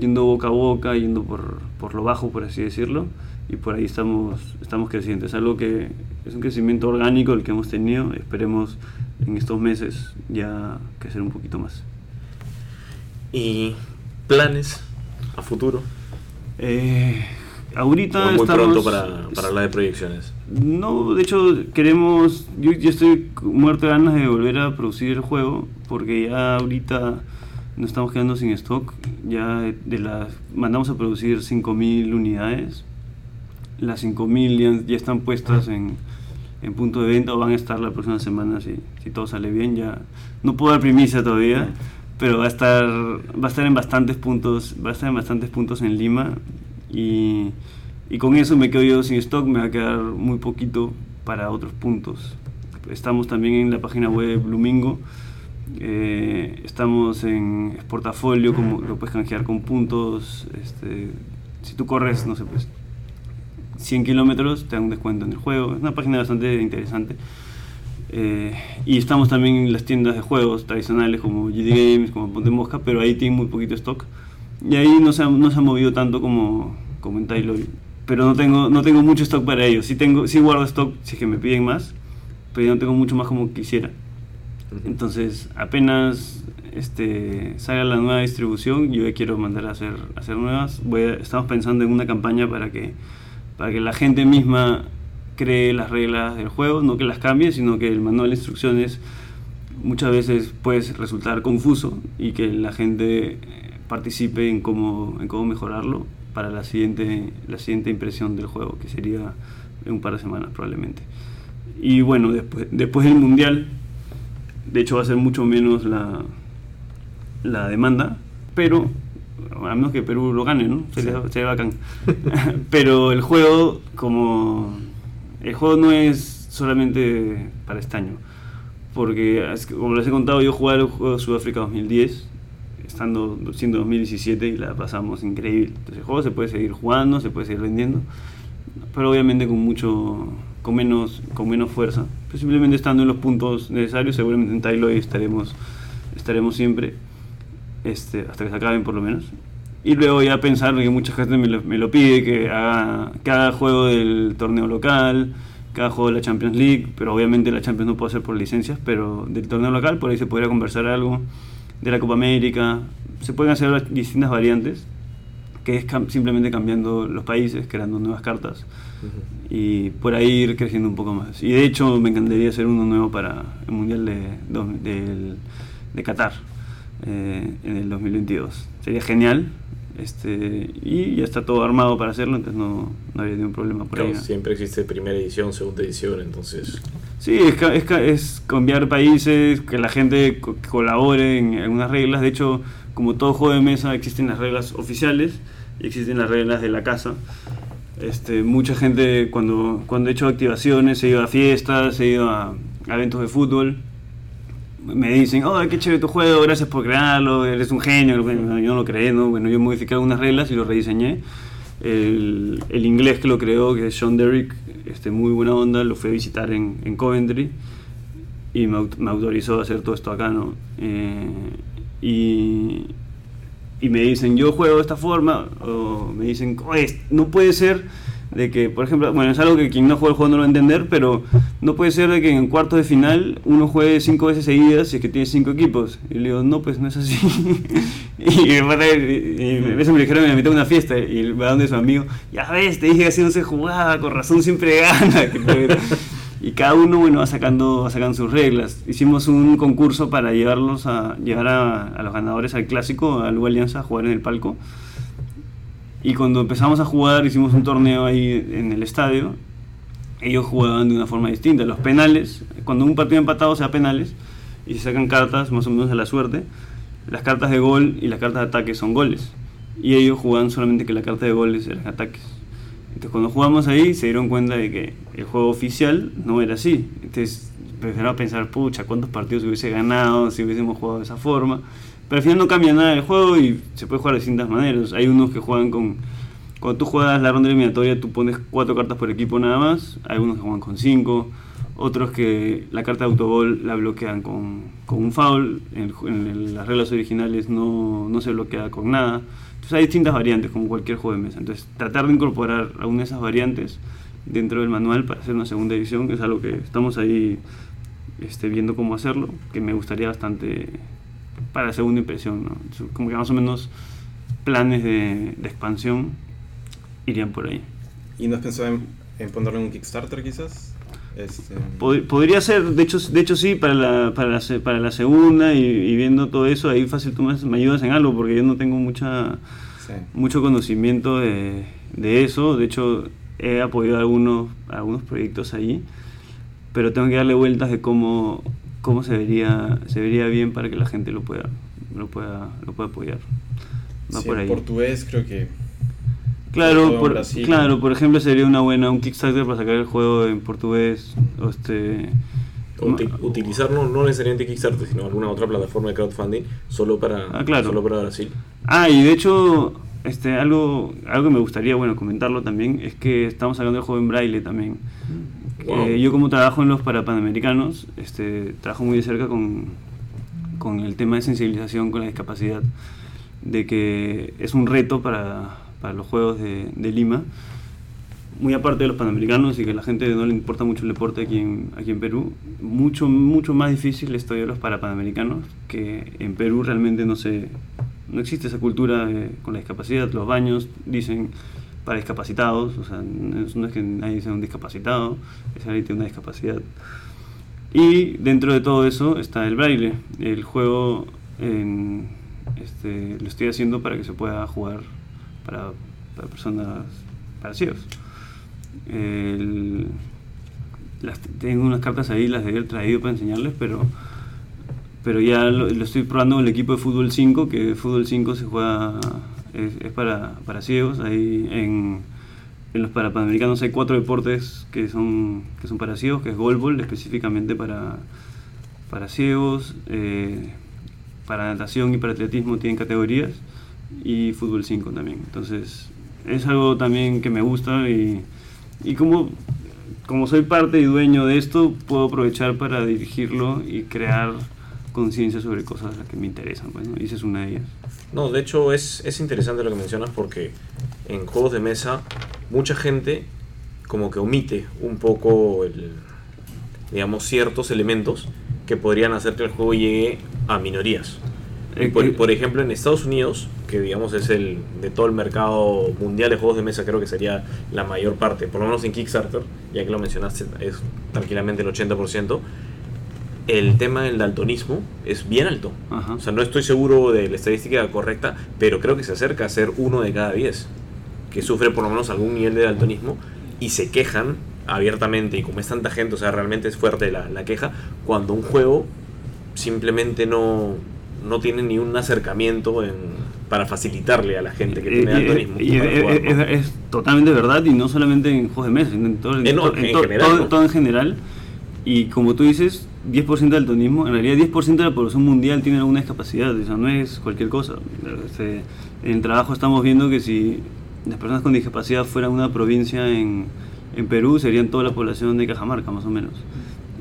yendo boca a boca, yendo por, por lo bajo, por así decirlo, y por ahí estamos, estamos creciendo. Es algo que es un crecimiento orgánico el que hemos tenido, esperemos en estos meses ya crecer un poquito más. Y planes a futuro? Eh, ahorita ¿O muy estamos- pronto para, para hablar de proyecciones? No, de hecho queremos, yo, yo estoy muerto de ganas de volver a producir el juego porque ya ahorita nos estamos quedando sin stock, ya de, de las mandamos a producir 5.000 unidades, las 5.000 ya, ya están puestas en, en punto de venta o van a estar la próxima semana si, si todo sale bien, ya. No puedo dar primicia todavía, pero va a estar va a estar en bastantes puntos, va a estar en bastantes puntos en Lima y y con eso me quedo yo sin stock, me va a quedar muy poquito para otros puntos. Estamos también en la página web Blumingo, eh, estamos en Portafolio, como lo puedes canjear con puntos. Este, si tú corres, no sé, pues 100 kilómetros, te dan un descuento en el juego. Es una página bastante interesante. Eh, y estamos también en las tiendas de juegos tradicionales como GD Games, como Ponte Mosca, pero ahí tienen muy poquito stock. Y ahí no se ha, no se ha movido tanto como, como en Tyloy. Pero no tengo, no tengo mucho stock para ellos. Sí, tengo, sí guardo stock si es que me piden más, pero no tengo mucho más como quisiera. Entonces, apenas este, salga la nueva distribución, yo ya quiero mandar a hacer, a hacer nuevas. Voy a- estamos pensando en una campaña para que, para que la gente misma cree las reglas del juego, no que las cambie, sino que el manual de instrucciones muchas veces puede resultar confuso y que la gente eh, participe en cómo, en cómo mejorarlo para la siguiente, la siguiente impresión del juego, que sería en un par de semanas probablemente. Y bueno, después, después del Mundial, de hecho va a ser mucho menos la, la demanda, pero a menos que Perú lo gane, ¿no? Sería, sería bacán. pero el juego, como el juego no es solamente para este año, porque como les he contado, yo jugué el juego Sudáfrica 2010, estando siendo 2017 y la pasamos increíble. Entonces el juego se puede seguir jugando, se puede seguir vendiendo, pero obviamente con mucho con menos con menos fuerza. Pero simplemente estando en los puntos necesarios, seguramente en Tyloy estaremos estaremos siempre este, hasta que se acaben por lo menos. Y luego ya pensar que mucha gente me lo, me lo pide, que haga, haga juego del torneo local, haga juego de la Champions League, pero obviamente la Champions no puede ser por licencias, pero del torneo local por ahí se podría conversar algo, de la Copa América, se pueden hacer distintas variantes, que es cam- simplemente cambiando los países, creando nuevas cartas y por ahí ir creciendo un poco más. Y de hecho me encantaría hacer uno nuevo para el Mundial de, dos- del- de Qatar eh, en el 2022. Sería genial. Este, y ya está todo armado para hacerlo, entonces no, no habría ningún problema por Claro, ahí. siempre existe primera edición, segunda edición, entonces... Sí, es, es, es cambiar países, que la gente co- colabore en algunas reglas. De hecho, como todo juego de mesa, existen las reglas oficiales y existen las reglas de la casa. Este, mucha gente cuando, cuando he hecho activaciones, he ido a fiestas, he ido a, a eventos de fútbol, me dicen, oh, qué chévere tu juego, gracias por crearlo, eres un genio. Bueno, yo no lo creé, ¿no? Bueno, yo modifiqué algunas reglas y lo rediseñé. El, el inglés que lo creó, que es Sean Derrick, este, muy buena onda, lo fui a visitar en, en Coventry y me, aut- me autorizó a hacer todo esto acá, ¿no? Eh, y, y me dicen, yo juego de esta forma, o me dicen, "Oye, no puede ser de que, por ejemplo, bueno, es algo que quien no juega el juego no lo va a entender, pero no puede ser de que en cuartos de final uno juegue cinco veces seguidas y es que tiene cinco equipos. Y le digo, no, pues no es así. y, me pasa- y me- eso me dijeron la mitad de una fiesta y va donde su amigo, ya ves, te dije que así no se jugaba, con razón siempre gana. y cada uno bueno va sacando va sacando sus reglas hicimos un concurso para llevarlos a llevar a, a los ganadores al clásico al Alianza a jugar en el palco y cuando empezamos a jugar hicimos un torneo ahí en el estadio ellos jugaban de una forma distinta los penales cuando un partido empatado sea penales y se sacan cartas más o menos a la suerte las cartas de gol y las cartas de ataque son goles y ellos jugaban solamente que la carta de goles eran ataques entonces cuando jugamos ahí se dieron cuenta de que el juego oficial no era así. Entonces empezaron a pensar, pucha, ¿cuántos partidos hubiese ganado si hubiésemos jugado de esa forma? Pero al final no cambia nada el juego y se puede jugar de distintas maneras. Hay unos que juegan con... Cuando tú juegas la ronda eliminatoria tú pones cuatro cartas por equipo nada más. Hay unos que juegan con cinco. Otros que la carta de autogol la bloquean con, con un foul. En, en las reglas originales no, no se bloquea con nada. Entonces hay distintas variantes como cualquier juego de mesa. Entonces tratar de incorporar alguna de esas variantes dentro del manual para hacer una segunda edición es algo que estamos ahí este, viendo cómo hacerlo, que me gustaría bastante para la segunda impresión. ¿no? Como que más o menos planes de, de expansión irían por ahí. ¿Y no has pensado en, en ponerle un Kickstarter quizás? Este, Pod- Podría ser, de hecho, de hecho sí, para la, para la, para la segunda y, y viendo todo eso, ahí fácil tú me, me ayudas en algo, porque yo no tengo mucha sí. mucho conocimiento de, de eso. De hecho, he apoyado algunos, algunos proyectos ahí, pero tengo que darle vueltas de cómo, cómo se, vería, se vería bien para que la gente lo pueda, lo pueda, lo pueda apoyar. Va Sí, por en ahí. portugués creo que Claro, por, claro, por ejemplo, sería una buena un Kickstarter para sacar el juego en portugués. o este, Uti- utilizarlo no necesariamente Kickstarter, sino alguna otra plataforma de crowdfunding solo para, Ah, claro. solo para Brasil. Ah, y de hecho, este, algo, algo que me gustaría bueno, comentarlo también es que estamos sacando el juego en braille también. Wow. Eh, yo como trabajo en los para panamericanos, este, trabajo muy de cerca con, con el tema de sensibilización con la discapacidad, de que es un reto para, para los Juegos de, de Lima, muy aparte de los panamericanos y que a la gente no le importa mucho el deporte aquí en, aquí en Perú, mucho, mucho más difícil es todavía los para panamericanos, que en Perú realmente no se, no existe esa cultura con la discapacidad, los baños dicen para discapacitados, o sea, no es, que nadie sea un discapacitado, es alguien que tiene una discapacidad. Y dentro de todo eso está el braille. El juego este, lo estoy haciendo para que se pueda jugar para, para personas, para ciegos. El- las- tengo unas cartas ahí, las debía haber traído para enseñarles, pero, pero ya lo, lo estoy probando con el equipo de fútbol 5, que fútbol 5 se juega, es, es para, para ciegos. Ahí en, en los para panamericanos hay cuatro deportes que son, que son para ciegos, que es golbol específicamente para, para ciegos, eh, para natación y para atletismo tienen categorías y fútbol 5 también. Entonces es algo también que me gusta y, y como, como soy parte y dueño de esto, puedo aprovechar para dirigirlo y crear conciencia sobre cosas que me interesan. Pues, ¿no? Y esa es una de ellas. No, de hecho es, es interesante lo que mencionas porque en juegos de mesa mucha gente como que omite un poco el, digamos, ciertos elementos que podrían hacer que el juego llegue a minorías. Eh, Por, eh, por ejemplo, en Estados Unidos, que digamos es el de todo el mercado mundial de juegos de mesa, creo que sería la mayor parte, por lo menos en Kickstarter, ya que lo mencionaste, es tranquilamente el 80%, el tema del daltonismo es bien alto. Ajá. O sea, no estoy seguro de la estadística correcta, pero creo que se acerca a ser uno de cada diez que sufre por lo menos algún nivel de daltonismo y se quejan abiertamente y como es tanta gente, o sea, realmente es fuerte la, la queja, cuando un juego simplemente no, no tiene ni un acercamiento en, para facilitarle a la gente que Eh, tiene daltonismo. jugar, ¿no? es- es totalmente verdad y no solamente en juegos de mesa, sino en todo, to- en to- general, todo, ¿no? todo en general. Y como tú dices, 10% del daltonismo, en realidad 10% de la población mundial tiene alguna discapacidad, o sea, no es cualquier cosa. Este, en el trabajo estamos viendo que si las personas con discapacidad fueran una provincia en, en Perú, serían toda la población de Cajamarca, más o menos.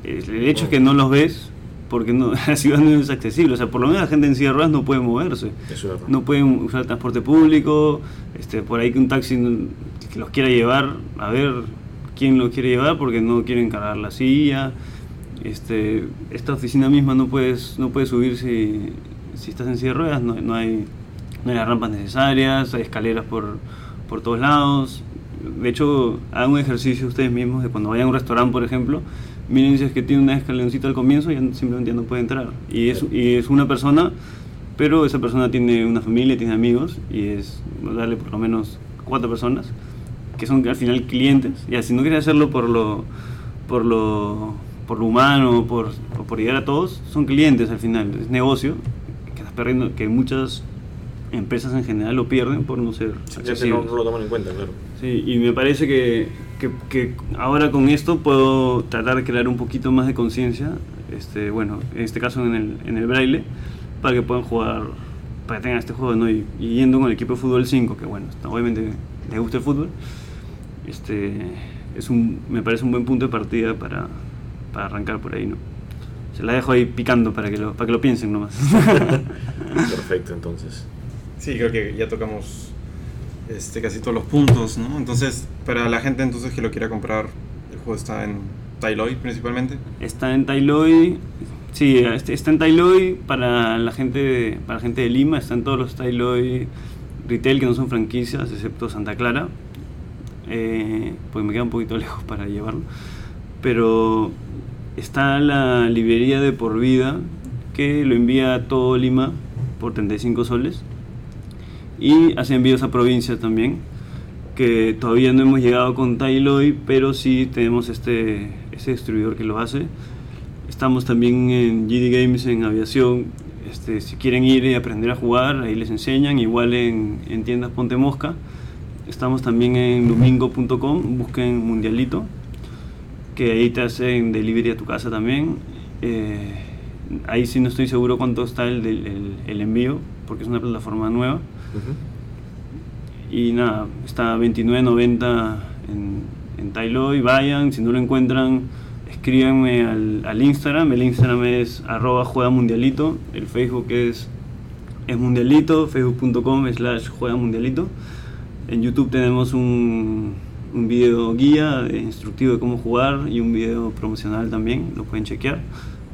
El hecho es que no los ves porque no, la ciudad no es accesible, o sea, por lo menos la gente en silla de ruedas no puede moverse Eso no pueden usar transporte público, este, por ahí que un taxi que los quiera llevar, a ver quién los quiere llevar porque no quieren cargar la silla. Este, esta oficina misma no puedes, no puedes subir si, si estás en silla de ruedas, no, no hay, no hay las rampas necesarias, hay escaleras por, por todos lados. De hecho, hagan un ejercicio ustedes mismos de cuando vayan a un restaurante, por ejemplo, miren si es que tiene una escaloncita al comienzo y ya simplemente ya no puede entrar. Y es, y es una persona pero esa persona tiene una familia, tiene amigos y es darle por lo menos cuatro personas que son al final clientes. Y así no quieres hacerlo por lo por lo por lo humano por, por llegar a todos, son clientes al final, es negocio que estás perdiendo, que muchas empresas en general lo pierden por no ser accesibles. no, no lo toman en cuenta, claro. Sí, y me parece que, que- que ahora con esto puedo tratar de crear un poquito más de conciencia, este, bueno, en este caso en el, en el braille, para que puedan jugar, para que tengan este juego, ¿no? Y, y yendo con el equipo de fútbol 5, que bueno, obviamente les gusta el fútbol, este, es un, me parece un buen punto de partida para, para arrancar por ahí, ¿no? Se la dejo ahí picando para que lo, para que lo piensen nomás. Perfecto, entonces. Sí, creo que ya tocamos este, casi todos los puntos, ¿no? Entonces, para la gente entonces que lo quiera comprar, el juego está en Tailoy principalmente. Está en Tailoy. Sí, este- está en Tailoy para la gente de, para la gente de Lima, está en todos los Tailoy retail que no son franquicias, excepto Santa Clara, eh, porque me queda un poquito lejos para llevarlo. Pero está la librería de por vida que lo envía a todo Lima por 35 soles. Y hace envíos a provincias también que todavía no hemos llegado con Tailoy pero sí tenemos este, este distribuidor que lo hace. Estamos también en GD Games en aviación. Este, si quieren ir y aprender a jugar ahí les enseñan. Igual en, en tiendas Ponte Mosca. Estamos también en lumingo.com busquen Mundialito que ahí te hacen delivery a tu casa también eh, ahí sí no estoy seguro cuánto está el, el, el envío porque es una plataforma nueva Ujú. y nada, está a 29.90 en, en Tailoy, vayan, si no lo encuentran, escríbanme al, al Instagram, el Instagram es arroba juega mundialito, el Facebook es, es mundialito, facebook.com slash juega mundialito. En YouTube tenemos un, un video guía instructivo de cómo jugar y un video promocional también, lo pueden chequear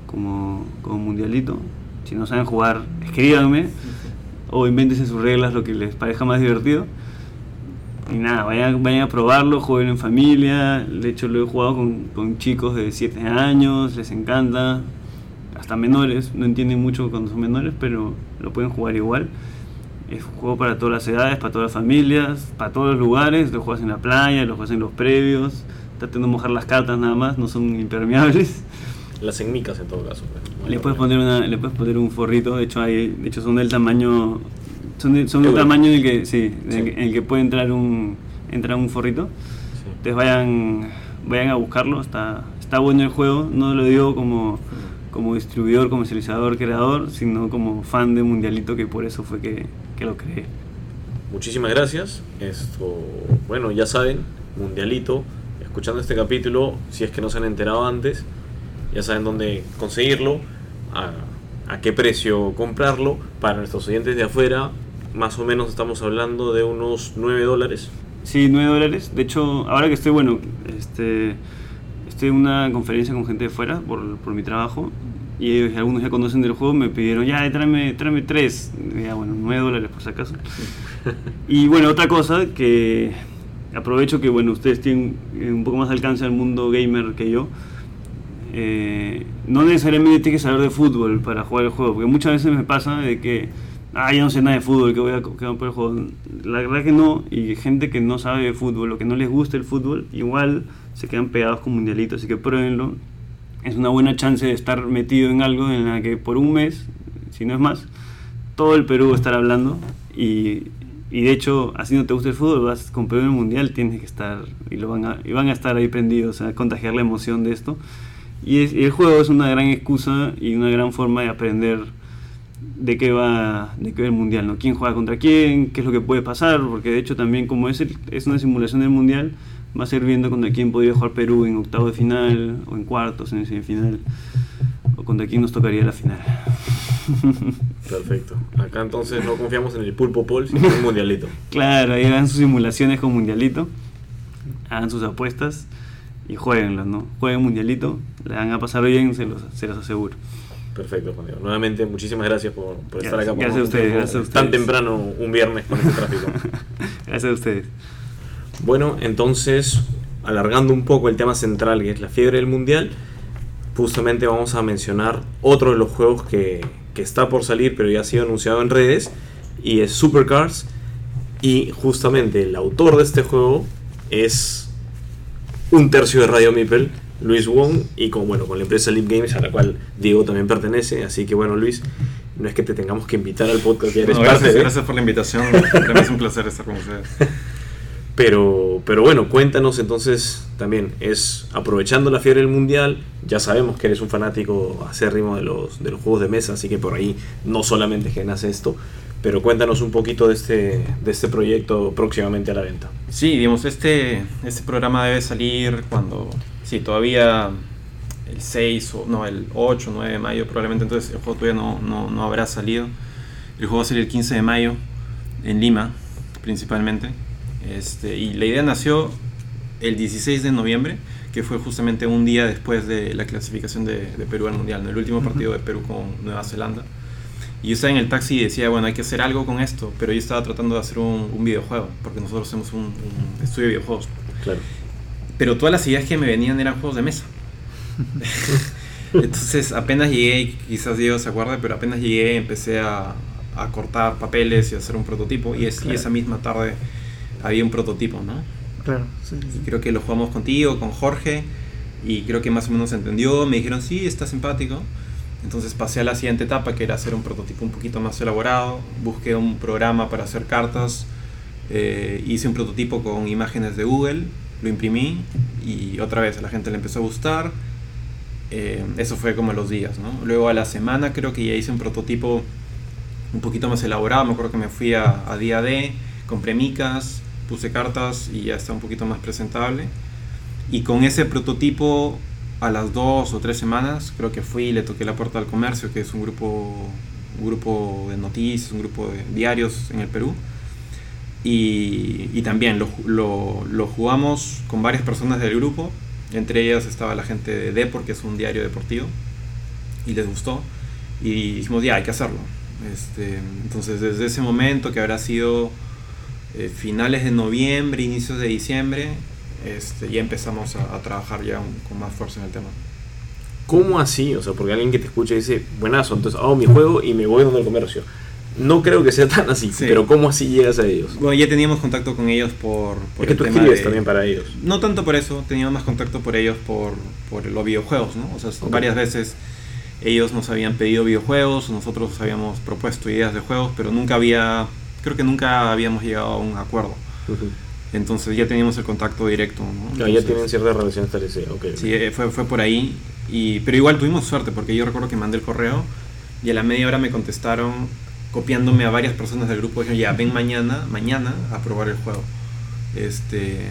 como, como mundialito. Si no saben jugar, escríbanme o invéntense sus reglas, lo que les parezca más divertido. Y nada, vayan, vayan a probarlo, jueguen en familia. De hecho, lo he jugado con, con chicos de 7 años, les encanta. Hasta menores, no entienden mucho cuando son menores, pero lo pueden jugar igual. Es un juego para todas las edades, para todas las familias, para todos los lugares. Lo juegas en la playa, lo juegas en los previos. Traten de mojar las cartas nada más, no son impermeables. Las enmicas en todo caso. pues. Le puedes poner una, le puedes poner un forrito, de hecho hay, de hecho son del tamaño, son, de- son del tamaño en el que, sí, Sí. en el que puede entrar un, entrar un forrito. Sí. Entonces vayan, vayan a buscarlo, está, está bueno el juego, no lo digo como, como distribuidor, comercializador, creador, sino como fan de Mundialito que por eso fue que, que lo. Muchísimas gracias. Esto, bueno, ya saben, Mundialito, escuchando este capítulo, si es que no se han enterado antes, ya saben dónde conseguirlo, a, a qué precio comprarlo. Para nuestros oyentes de afuera, más o menos estamos hablando de unos 9 dólares. Sí, 9 dólares. De hecho, ahora que estoy, bueno, este, estoy en una conferencia con gente de fuera por, por mi trabajo y ellos, algunos ya conocen del juego, me pidieron, ya, tráeme, tráeme tres. Ya, bueno, 9 dólares por si acaso. Y bueno, otra cosa que aprovecho que, bueno, ustedes tienen un poco más alcance al mundo gamer que yo. Eh, no necesariamente tienes que saber de fútbol para jugar el juego, porque muchas veces me pasa de que, ah, ya no sé nada de fútbol, que voy a, que voy a poder jugar. La verdad que no, y gente que no sabe de fútbol o que no les gusta el fútbol, igual se quedan pegados con mundialitos, así que pruébenlo. Es una buena chance de estar metido en algo en la que por un mes, si no es más, todo el Perú va a estar hablando y, y de hecho, así no te gusta el fútbol, vas con Perú en el mundial, tienes que estar y lo van a, y van a estar ahí prendidos, a contagiar la emoción de esto. Y, el juego es una gran excusa y una gran forma de aprender de qué va de qué va el mundial, ¿no? ¿Quién juega contra quién? ¿Qué es lo que puede pasar? Porque de hecho también como es, es una simulación del mundial, va a ser viendo contra quién podría jugar Perú en octavo de final o en cuartos, en semifinal o contra quién nos tocaría la final. Perfecto. Acá entonces no confiamos en el pulpo pol, sino en un mundialito. Claro, ahí hagan sus simulaciones con Mundialito, hagan sus apuestas y jueguenlo, ¿no? Jueguen Mundialito, le van a pasar bien, se los, se los aseguro. Perfecto, Juan Diego. Nuevamente, muchísimas gracias por, por estar Gracias- acá. con gracias a ustedes, gracias a Tan ustedes. temprano, un viernes con este tráfico. Gracias a ustedes. Bueno, entonces, alargando un poco el tema central que es la fiebre del mundial, justamente vamos a mencionar otro de los juegos que, que está por salir, pero ya ha sido anunciado en redes, y es Supercars. Y justamente el autor de este juego es un tercio de Radio Mipel, Luis Wong, y con, bueno, con la empresa Leap Games, a la cual Diego también pertenece. Así que, bueno, Luis, no es que te tengamos que invitar al podcast, ya eres No, parte gracias, de- gracias por la invitación. Es un placer estar con ustedes. Pero, pero bueno, cuéntanos entonces también, es aprovechando la fiebre del mundial, ya sabemos que eres un fanático acérrimo de los, de los juegos de mesa, así que por ahí no solamente es que nace esto, pero cuéntanos un poquito de este, de este proyecto próximamente a la venta. Sí, digamos, este, este programa debe salir cuando, sí, todavía el 6 o no, el 8 o 9 de mayo probablemente, entonces el juego todavía no, no, no habrá salido. El juego va a salir el 15 de mayo en Lima, principalmente. Este, y la idea nació el 16 de noviembre, que fue justamente un día después de la clasificación de, de Perú al Mundial, ¿no? el último partido de Perú con Nueva Zelanda. Y yo estaba en el taxi y decía, bueno, hay que hacer algo con esto, pero yo estaba tratando de hacer un, un videojuego, porque nosotros hacemos un, un estudio de videojuegos. Claro. Pero todas las ideas que me venían eran juegos de mesa. Entonces apenas llegué, quizás Diego se acuerde, pero apenas llegué empecé a, a cortar papeles y a hacer un prototipo. Y, es, y Claro. esa misma tarde había un prototipo, ¿no? Claro, sí. Y creo que lo jugamos contigo, con Jorge, y creo que más o menos entendió. Me dijeron, sí, está simpático. Entonces pasé a la siguiente etapa, que era hacer un prototipo un poquito más elaborado. Busqué un programa para hacer cartas. eh, hice un prototipo con imágenes de Google, lo imprimí y otra vez a la gente le empezó a gustar. Eh, eso fue como los días, ¿no? Luego a la semana creo que ya hice un prototipo un poquito más elaborado. Me acuerdo que me fui a, a día D, compré micas, puse cartas y ya está un poquito más presentable. Y con ese prototipo, a las dos o tres semanas, creo que fui y le toqué la puerta al comercio, que es un grupo, un grupo de noticias, un grupo de diarios en el Perú. Y, y también lo, lo, lo jugamos con varias personas del grupo. Entre ellas estaba la gente de Depor, que es un diario deportivo. Y les gustó. Y dijimos, ya, hay que hacerlo. Este, entonces, desde ese momento, que habrá sido eh, finales de noviembre, inicios de diciembre, este, ya empezamos a, a trabajar ya un- con más fuerza en el tema. ¿Cómo así? O sea, porque alguien que te escucha dice, buenazo, entonces hago mi juego y me voy donde el comercio. No creo que sea tan así, Sí. pero ¿cómo así llegas a ellos? Bueno, ya teníamos contacto con ellos por, por es que tú escribes de- también para ellos. No tanto por eso, teníamos más contacto por ellos por, por los videojuegos, ¿no? O sea, Ok. varias veces ellos nos habían pedido videojuegos, nosotros habíamos propuesto ideas de juegos, pero nunca había, creo que nunca habíamos llegado a un acuerdo. Ujú. Entonces ya teníamos el contacto directo, ¿no? Ya Entonces, tienen cierta relación establecida. ok. Sí, eh, fue, fue por ahí. Y, pero igual tuvimos suerte porque yo recuerdo que mandé el correo y a la media hora me contestaron copiándome a varias personas del grupo. Dijeron, ya, ven mañana, mañana a probar el juego. Este,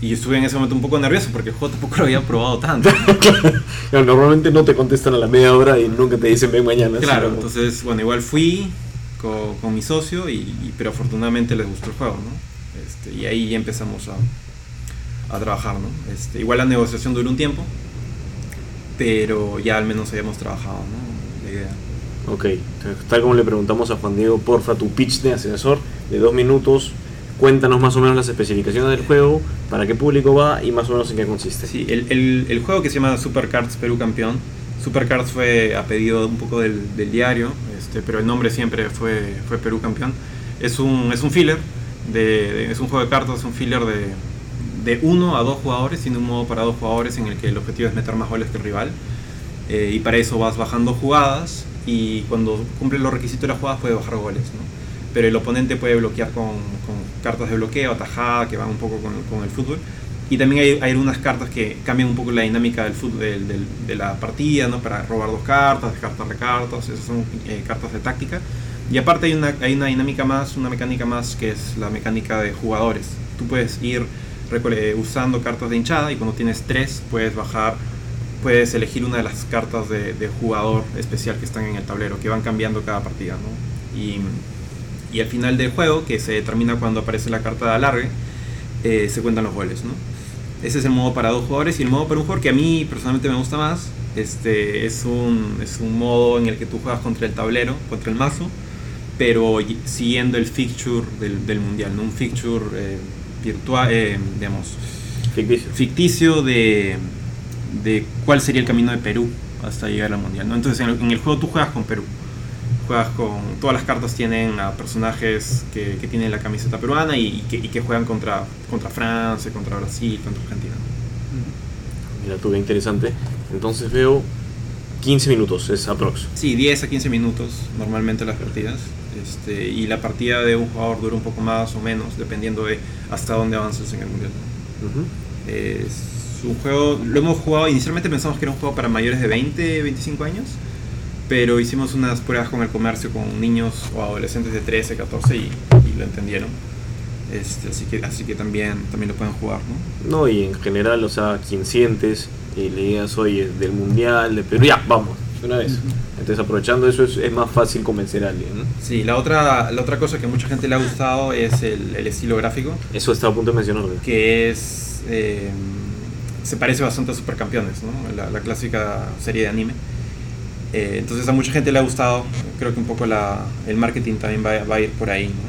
y yo estuve en ese momento un poco nervioso porque el juego tampoco lo había probado tanto. Normalmente no te contestan a la media hora y nunca te dicen ven mañana. claro, entonces, bueno, igual fui con, con mi socio, y, y- pero afortunadamente les gustó el juego, ¿no? Este, y ahí empezamos a, a trabajar, ¿no? Este, igual la negociación duró un tiempo, pero ya al menos habíamos trabajado, ¿no? La idea. Ok, tal como le preguntamos a Juan Diego, porfa, tu pitch de ascensor de dos minutos, cuéntanos más o menos las especificaciones del juego, para qué público va y más o menos en qué consiste. Sí, el, el- el juego que se llama Super Cards Perú Campeón. Super Cards fue a pedido un poco del, del diario, este, pero el nombre siempre fue, fue Perú Campeón. Es un, es un filler, de, de- es un juego de cartas, es un filler de, de uno a dos jugadores, tiene un modo para dos jugadores en el que el objetivo es meter más goles que el rival. Eh, y para eso vas bajando jugadas y cuando cumple los requisitos de las jugadas puedes bajar goles. ¿no? Pero el oponente puede bloquear con, con cartas de bloqueo, atajada, que van un poco con, con el fútbol. Y también hay, hay algunas cartas que cambian un poco la dinámica del fútbol, del- del- de la partida, ¿no? para robar dos cartas, descartar cartas, esas son eh, cartas de táctica. Y aparte hay una, hay una dinámica más, una mecánica más que es la mecánica de jugadores. Tú puedes ir recole- usando cartas de hinchada y cuando tienes tres puedes bajar puedes elegir una de las cartas de, de jugador especial que están en el tablero, que van cambiando cada partida, ¿no? Y, y al final del juego, que se determina cuando aparece la carta de alargue, eh, se cuentan los goles, ¿no? Ese es el modo para dos jugadores y el modo para un jugador que a mí personalmente me gusta más, este, es, un, es un modo en el que tú juegas contra el tablero, contra el mazo, pero siguiendo el fixture del, del mundial, ¿no? Un fixture eh, virtual, eh, digamos, Ficticio. ficticio de, de cuál sería el camino de Perú hasta llegar al mundial. ¿no? Entonces en el, en el juego tú juegas con Perú. Juegas con. Todas las cartas tienen a personajes que, que tienen la camiseta peruana y, y que, y que juegan contra, contra Francia, contra Brasil, contra Argentina. Mira tú, qué interesante. Entonces veo 15 minutos, es aprox. Sí, 10 a 15 minutos normalmente las partidas. Este, y la partida de un jugador dura un poco más o menos, dependiendo de hasta dónde avances en el mundial. Ujú. Es un juego, lo hemos jugado, inicialmente pensamos que era un juego para mayores de 20, 25 años, pero hicimos unas pruebas con el comercio con niños o adolescentes de 13, 14 y, y lo entendieron. Este, así que, así que también, también lo pueden jugar, ¿no? No, y en general, o sea, quien sientes y le digas, oye, del mundial, de Perú, ya, vamos, de una vez. Entonces, aprovechando eso, es, es más fácil convencer a alguien. ¿no? Sí, la otra, la otra cosa que a mucha gente le ha gustado es el, el estilo gráfico, Eso estaba a punto de mencionarle. que es... eh, se parece bastante a Supercampeones, ¿no? la, la clásica serie de anime. Eh, entonces a mucha gente le ha gustado. Creo que un poco la, el marketing también va, va a ir por ahí. ¿no?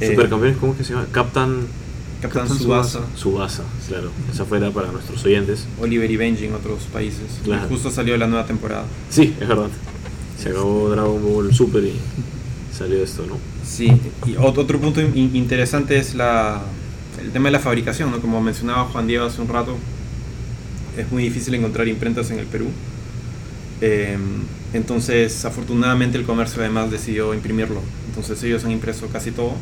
Eh, Supercampeones, ¿cómo es que se llama? Captain Captain Captain Subasa, Subasa, claro. Esa fuera para nuestros oyentes. Oliver y Benji en otros países. Claro. Justo salió la nueva temporada. Sí, es verdad. Se acabó Dragon Ball Super y salió esto, ¿no? Sí, y ot- otro punto in- interesante es la, el tema de la fabricación, ¿no? Como mencionaba Juan Diego hace un rato, es muy difícil encontrar imprentas en el Perú. Eh, entonces, afortunadamente el comercio además decidió imprimirlo. Entonces ellos han impreso casi todo.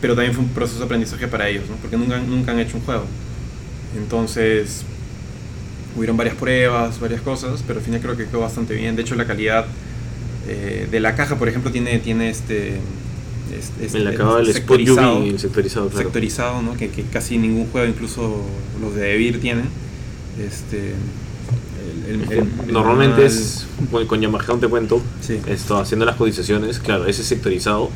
Pero también fue un proceso de aprendizaje para ellos, ¿no? Porque nunca, nunca han hecho un juego. Entonces, hubieron varias pruebas, varias cosas, pero al final creo que quedó bastante bien. De hecho, la calidad eh, de la caja, por ejemplo, tiene, tiene este... este- este- acaba el spot sectorizado, Yubi sectorizado, claro. sectorizado, ¿no? que, que casi ningún juego, incluso los de Devir tienen. Este, el- el- el- Normalmente es, con Yamaha te cuento, Sí. esto, haciendo las cotizaciones, claro, ese sectorizado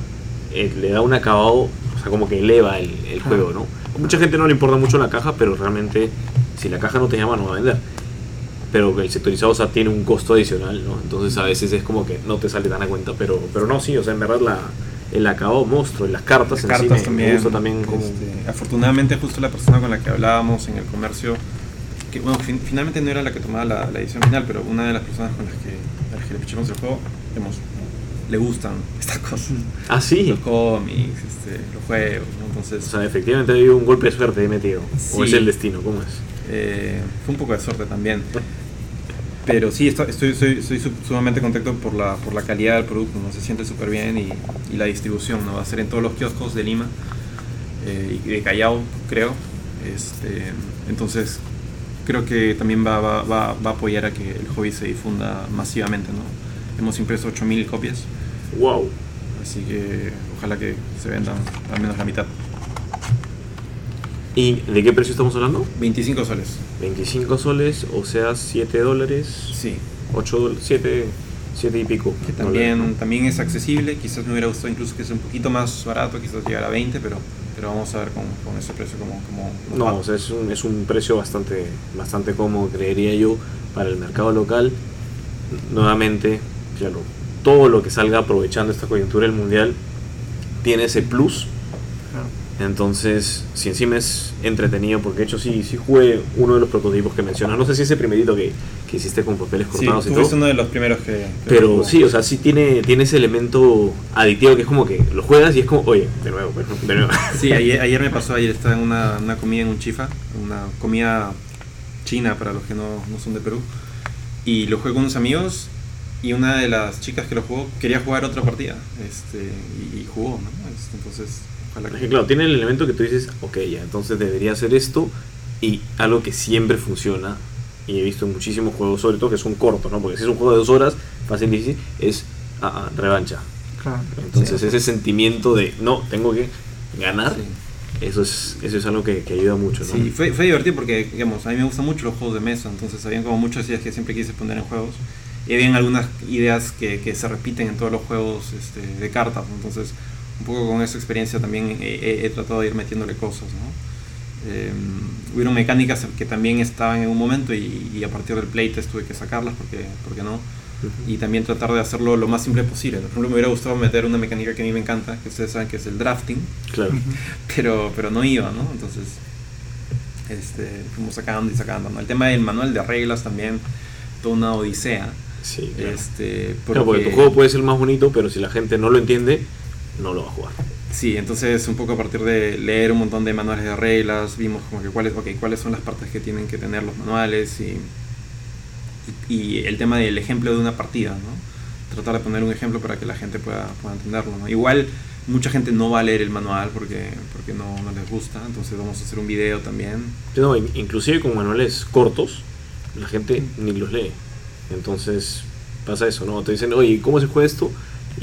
eh, le da un acabado, o sea, como que eleva el, Ah. juego, ¿no? A mucha gente no le importa mucho la caja, pero realmente si la caja no te llama no va a vender. Pero el sectorizado, o sea, tiene un costo adicional, ¿no? Entonces a veces es como que no te sale tan a cuenta, pero, pero no, sí, o sea, en verdad la, el acabado monstruo, y las cartas, Las en sí cartas me- también. me gusta también como... este, afortunadamente, justo la persona con la que hablábamos en el comercio, que bueno, fin- finalmente no era la que tomaba la, la edición final, pero una de las personas con las que, las que le pichamos el juego, digamos, le gustan estas cosas. Ah, sí. Los cómics, este, los juegos, ¿no? O Entonces, sea, efectivamente ha habido un golpe de suerte metido. O Sí. es el destino, ¿cómo es? eh, fue un poco de suerte también. Pero sí, estoy, estoy, estoy, estoy su- sumamente contento por la, por la calidad del producto, ¿no? se siente súper bien y, y la distribución, ¿no? va a ser en todos los kioscos de Lima eh, y de Callao, creo. Este, entonces, creo que también va, va, va, va a apoyar a que el hobby se difunda masivamente. ¿no? Hemos impreso 8.000 copias, ¡Wow! así que ojalá que se vendan al menos la mitad. ¿Y de qué precio estamos hablando? 25 soles. 25 soles, o sea, 7 dólares. Sí, 8 dólares, 7, 7 y pico. que dólares, también, ¿no? también es accesible. Quizás me hubiera gustado incluso que sea un poquito más barato, quizás llegar a 20, pero, pero vamos a ver con, con ese precio cómo nos No, o sea, es un, es un precio bastante, bastante cómodo, creería yo, para el mercado local. Nuevamente, claro, todo lo que salga aprovechando esta coyuntura del mundial tiene ese plus. Entonces, si encima es entretenido, porque de hecho sí, sí jugué uno de los prototipos que mencionas. No sé si ese primerito que, que hiciste con papeles Sí, cortados tú y todo. uno de los primeros que... que Pero lo sí, o sea, sí tiene, tiene ese elemento adictivo que es como que lo juegas y es como, oye, de nuevo, de nuevo. Sí, ayer, ayer me pasó, ayer estaba en una, una comida en un chifa, una comida china para los que no, no son de Perú, y lo jugué con unos amigos y una de las chicas que lo jugó quería jugar otra partida este, y, y jugó, ¿no? Este, entonces, Es que claro, tiene el elemento que tú dices, ok, ya, entonces debería hacer esto y algo que siempre funciona y he visto en muchísimos juegos, sobre todo que son cortos, ¿no? Porque si es un juego de dos horas, fácil y difícil, es ah, ah, revancha. Claro. Entonces Sí. ese sentimiento de, no, tengo que ganar, Sí. eso es eso es algo que, que ayuda mucho, ¿no? Sí, fue, fue divertido porque, digamos, a mí me gustan mucho los juegos de mesa, entonces habían como muchas ideas que siempre quise poner en juegos. Y habían algunas ideas que, que se repiten en todos los juegos este, de cartas, entonces un poco con esa experiencia también he, he- he tratado de ir metiéndole cosas, ¿no? Eh, hubieron mecánicas que también estaban en un momento y, y a partir del playtest tuve que sacarlas porque, porque no. Y también tratar de hacerlo lo más simple posible. Por ejemplo, me hubiera gustado meter una mecánica que a mí me encanta, que ustedes saben que es el drafting, Claro. Pero, pero no iba, ¿no? Entonces, este, fuimos sacando y sacando, ¿no? El tema del manual de reglas también, toda una odisea. Sí, claro. Este, Claro, porque tu juego puede ser más bonito, pero si la gente no lo entiende, no lo va a jugar. Sí, entonces un poco a partir de leer un montón de manuales de reglas, vimos como que cuáles, okay, cuáles son las partes que tienen que tener los manuales y, y, el tema del ejemplo de una partida, ¿no? Tratar de poner un ejemplo para que la gente pueda, pueda entenderlo, ¿no? Igual mucha gente no va a leer el manual porque, porque no, no les gusta, entonces vamos a hacer un video también. No, in- inclusive con manuales cortos, la gente ni los lee. Entonces pasa eso, ¿no? Te dicen, oye, ¿cómo se juega esto?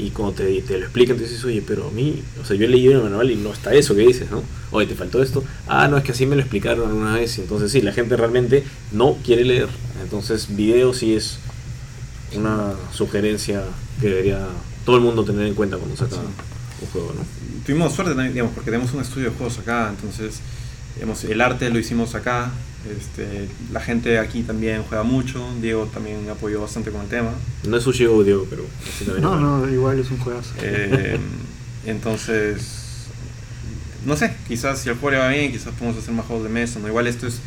Y cuando te, te lo explican, te dices, oye, pero a mí, o sea, yo he leído el manual y no está eso que dices, ¿no? Oye, ¿te faltó esto? Ah, no, es que así me lo explicaron alguna vez. Entonces sí, la gente realmente no quiere leer. Entonces video sí es una sugerencia que debería todo el mundo tener en cuenta cuando saca Sí. un juego, ¿no? Tuvimos suerte también, digamos, porque tenemos un estudio de juegos acá, entonces Hemos, el arte lo hicimos acá. Este, la gente aquí también juega mucho. Diego también apoyó bastante con el tema. No es Sushi Go, Diego, pero No, no, igual es un juegazo. Eh, entonces, no sé, quizás si el juego le va bien, quizás podemos hacer más juegos de mesa. ¿no? Igual esto es,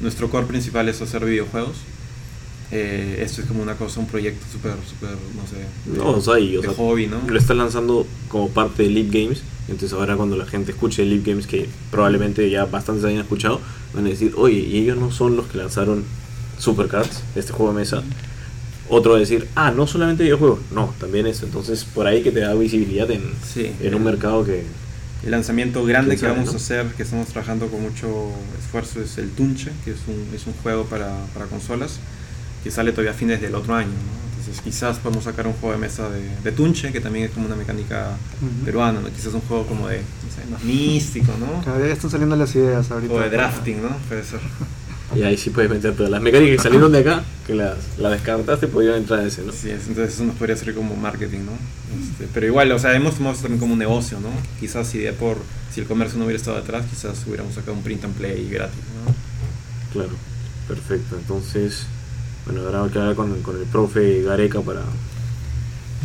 nuestro core principal es hacer videojuegos. Eh, esto es como una cosa, un proyecto súper, súper, no sé, de, No, o sea, y, o de sea, hobby, ¿no? Lo están lanzando como parte de Leap Games. Entonces ahora cuando la gente escuche Leap Games, que probablemente ya bastantes hayan escuchado, van a decir, oye, y ellos no son los que lanzaron Supercards, este juego de mesa. Otro va a decir, ah, no solamente videojuegos, no, también eso. Entonces por ahí que te da visibilidad en, Sí. en un mercado que... El lanzamiento grande ¿Quién que vamos no? a hacer, que estamos trabajando con mucho esfuerzo, es el Tunche, que es un, es un juego para, para consolas, que sale todavía a fines del otro año. ¿no? Entonces quizás podemos sacar un juego de mesa de, de Tunche, que también es como una mecánica Ujú. peruana, ¿no? quizás un juego como de, no sé, más místico, ¿no? Cada vez están saliendo las ideas ahorita. O de drafting, ¿no? Puede ser. Y ahí sí puedes meter todas las mecánicas que salieron de acá, que las, las descartaste, podían entrar en ese, ¿no? Sí, es- entonces eso nos podría ser como marketing, ¿no? Este, pero igual, o sea, hemos tomado esto también como un negocio, ¿no? Quizás si de por, si el comercio no hubiera estado detrás, quizás hubiéramos sacado un print and play gratis, ¿no? Claro, perfecto. Entonces, bueno, ahora hay que hablar con, con el profe Gareca para,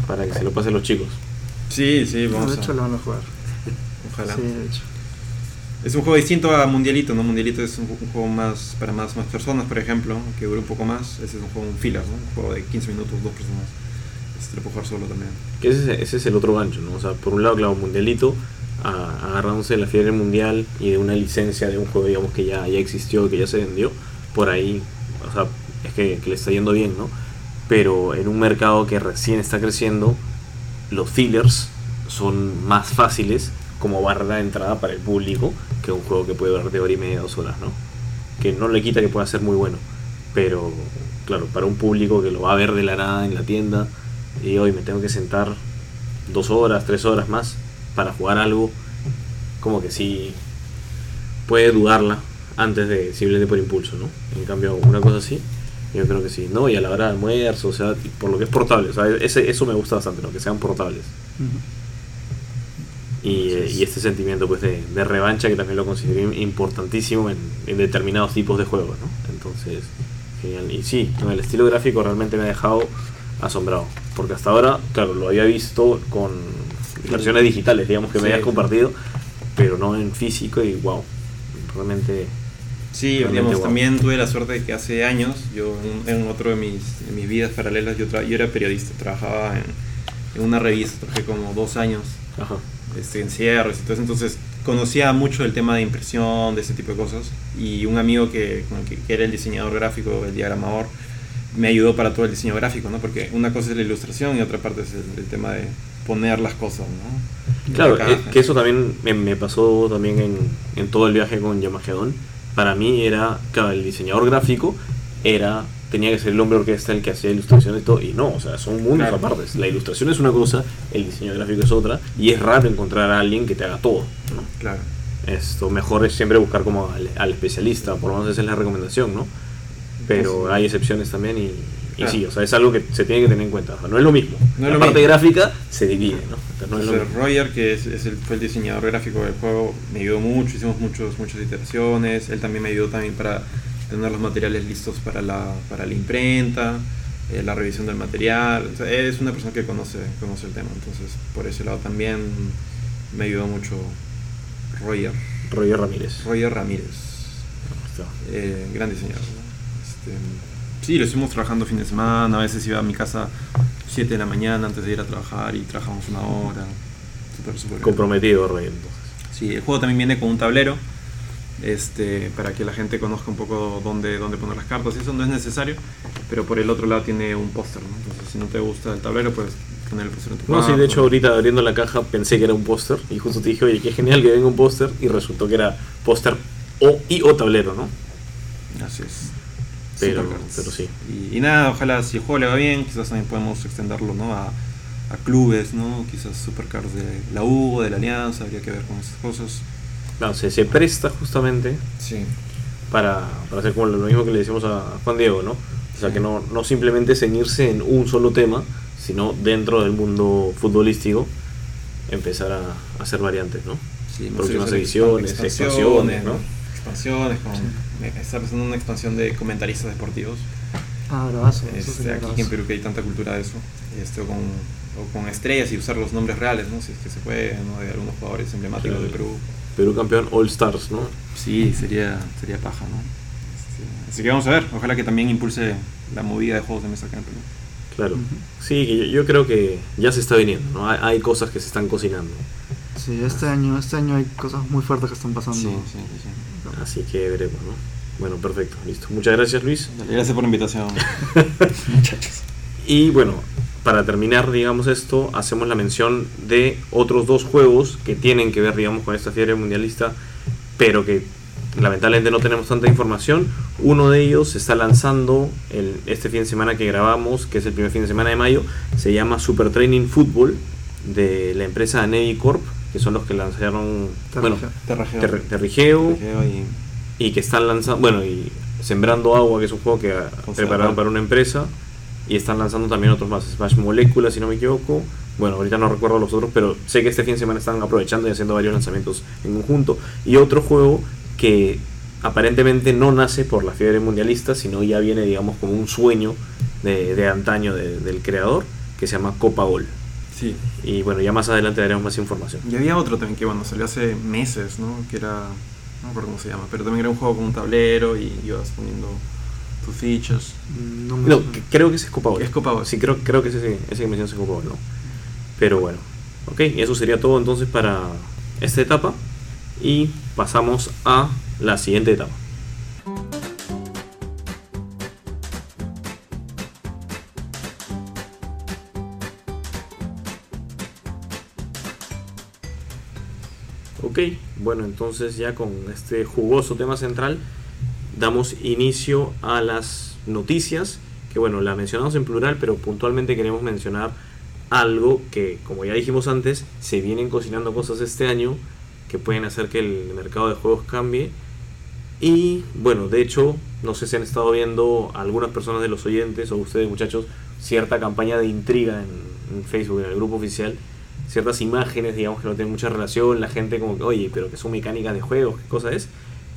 para que se lo pasen los chicos. Sí, sí, No, vamos de hecho a... lo van a jugar. Ojalá. Sí, de hecho. Es un juego distinto a Mundialito, ¿no? Mundialito es un, un juego más para más, más personas, por ejemplo, que dura un poco más. Ese es un juego un filler, ¿no? Un juego de 15 minutos, dos personas. Este lo puedo jugar solo también. Que ese, es- ese es el otro gancho, ¿no? O sea, por un lado, claro, mundialito, a- agarrándose de la fiebre mundial y de una licencia de un juego, digamos, que ya, ya existió, que ya se vendió, por ahí, o sea, es que, le está yendo bien, ¿no? Pero en un mercado que recién está creciendo, los fillers son más fáciles como barrera de entrada para el público que un juego que puede durar de hora y media, dos horas, ¿no? Que no le quita que pueda ser muy bueno, pero claro, para un público que lo va a ver de la nada en la tienda y hoy me tengo que sentar dos horas, tres horas más para jugar algo, como que sí puede dudarla antes de simplemente por impulso, ¿no? En cambio, una cosa así, yo creo que sí, ¿no? Y a la hora de almuerzo, o sea, por lo que es portable, o sea, ese, eso me gusta bastante, ¿no? Que sean portables. Y, eh, y este sentimiento pues de, de revancha que también lo considero importantísimo en, en determinados tipos de juegos, ¿no? Entonces, genial. Y sí, no, el estilo gráfico realmente me ha dejado asombrado. Porque hasta ahora, claro, lo había visto con versiones digitales, digamos que me habías compartido, pero no en físico y wow, realmente... Sí, digamos, guau. también tuve la suerte de que hace años, yo en, en otro de mis, de mis vidas paralelas, yo, yo era periodista, trabajaba en, en una revista, trabajé como dos años Ajá. este, en cierres y todo eso, entonces conocía mucho el tema de impresión, de ese tipo de cosas, y un amigo que, que, que era el diseñador gráfico, el diagramador, me ayudó para todo el diseño gráfico, ¿no? Porque una cosa es la ilustración y otra parte es el, el tema de poner las cosas, ¿no? Claro, La eh, que eso también me, me pasó también en, en todo el viaje con Yamagedon. Para mí era, claro, el diseñador gráfico era, tenía que ser el hombre orquesta el que hacía ilustraciones y todo, y no, o sea, son mundos Claro. La ilustración es una cosa, el diseño gráfico es otra, y es raro encontrar a alguien que te haga todo, ¿no? Claro. Esto mejor es siempre buscar como al, al especialista, por lo menos esa es la recomendación, ¿no? Pero Sí. hay excepciones también y, y sí, o sea, es algo que se tiene que tener en cuenta. O sea, no es lo mismo. No la lo parte mismo. gráfica se divide, ¿no? Entonces, no es lo Entonces, mismo. Roger, que es, es el, fue el diseñador gráfico del juego, me ayudó mucho, hicimos muchos, muchas iteraciones, él también me ayudó también para tener los materiales listos para la, para la imprenta, eh, la revisión del material, o sea, es una persona que conoce, conoce el tema, entonces por ese lado también me ayudó mucho Roger, Roger Ramírez. Roger Ramírez, eh, gran diseñador. ¿no? Este, sí, lo estuvimos trabajando fin de semana, a veces iba a mi casa 7 de la mañana antes de ir a trabajar y trabajamos una hora. Bien. Comprometido. Entonces. Sí, el juego también viene con un tablero este, para que la gente conozca un poco dónde, dónde poner las cartas. Eso no es necesario, pero por el otro lado tiene un póster. ¿no? Entonces, si no te gusta el tablero, puedes poner el póster en tu No, sí, de hecho, ahorita abriendo la caja pensé que era un póster y justo te dije, oye, qué genial que venga un póster y resultó que era póster o, y o tablero, ¿no? Así es. Pero- sí. Y, y nada, ojalá si el juego le va bien, quizás también podemos extenderlo ¿no? a, a clubes, ¿no? quizás Supercards de la U, de la Alianza, habría que ver con esas cosas. No, se, se presta justamente Sí. para, para hacer como lo mismo que le decimos a Juan Diego, ¿no? O sea, que no, no simplemente ceñirse en un solo tema, sino dentro del mundo futbolístico empezar a, a hacer variantes, ¿no? Sí, Próximas ediciones, expansiones, expansiones, ¿no? Expansiones, con, Sí. está pensando en una expansión de comentaristas deportivos. Ah, bravazo. Este, aquí en Perú que hay tanta cultura de eso. Este, o, con, o con estrellas y usar los nombres reales, ¿no? Si es que se puede, ¿no? De algunos jugadores emblemáticos Claro. de Perú. Perú campeón All Stars, ¿no? Sí, sería, sería paja, ¿no? Este, así que vamos a ver. Ojalá que también impulse la movida de juegos de mesa acá en Perú. Claro. Ujú. Sí, que yo, yo creo que ya se está viniendo, ¿no? Hay, hay cosas que se están cocinando. Sí, este año, este año hay cosas muy fuertes que están pasando. sí, sí. Así que veremos, ¿no? Bueno, perfecto, listo. Muchas gracias, Luis. Gracias por la invitación, muchachos. Y bueno, para terminar, digamos esto, hacemos la mención de otros dos juegos que tienen que ver, digamos, con esta fiebre mundialista, pero que lamentablemente no tenemos tanta información. Uno de ellos se está lanzando el, este fin de semana que grabamos, que es el primer fin de semana de mayo. Se llama Super Training Football de la empresa Navy Corp, que son los que lanzaron, bueno, Terrigeo. Terrageo. Ter- Terrigeo, Terrageo y y que están lanzando, bueno, y Sembrando Agua, que es un juego que Serval. para una empresa, y están lanzando también otros más, Smash Molecula, si no me equivoco. Bueno, ahorita no recuerdo los otros, pero sé que este fin de semana están aprovechando y haciendo varios lanzamientos en conjunto. Y otro juego que aparentemente no nace por la fiebre mundialista, sino ya viene, digamos, como un sueño de, de antaño de- del creador, que se llama Copa Gol. Sí. Y bueno, ya más adelante daremos más información. Y había otro también que, bueno, salió hace meses, ¿no? Que era. No me acuerdo cómo se llama, pero también era un juego con un tablero y ibas poniendo tus fichas. Mm, No me No, creo que ese es Copa. Es Copa. Sí, creo, creo que ese, ese que mencionas es Copa ¿no? Pero bueno. Ok, eso sería todo entonces para esta etapa. Y pasamos a la siguiente etapa. Bueno, entonces ya con este jugoso tema central damos inicio a las noticias, que bueno, la mencionamos en plural, pero puntualmente queremos mencionar algo que, como ya dijimos antes, se vienen cocinando cosas este año que pueden hacer que el mercado de juegos cambie. Y bueno, de hecho, no sé si han estado viendo algunas personas de los oyentes o ustedes muchachos, cierta campaña de intriga en, en Facebook, en el grupo oficial, ciertas imágenes, digamos que no tienen mucha relación, la gente como que, oye, pero que son mecánicas de juegos, ¿qué cosa es?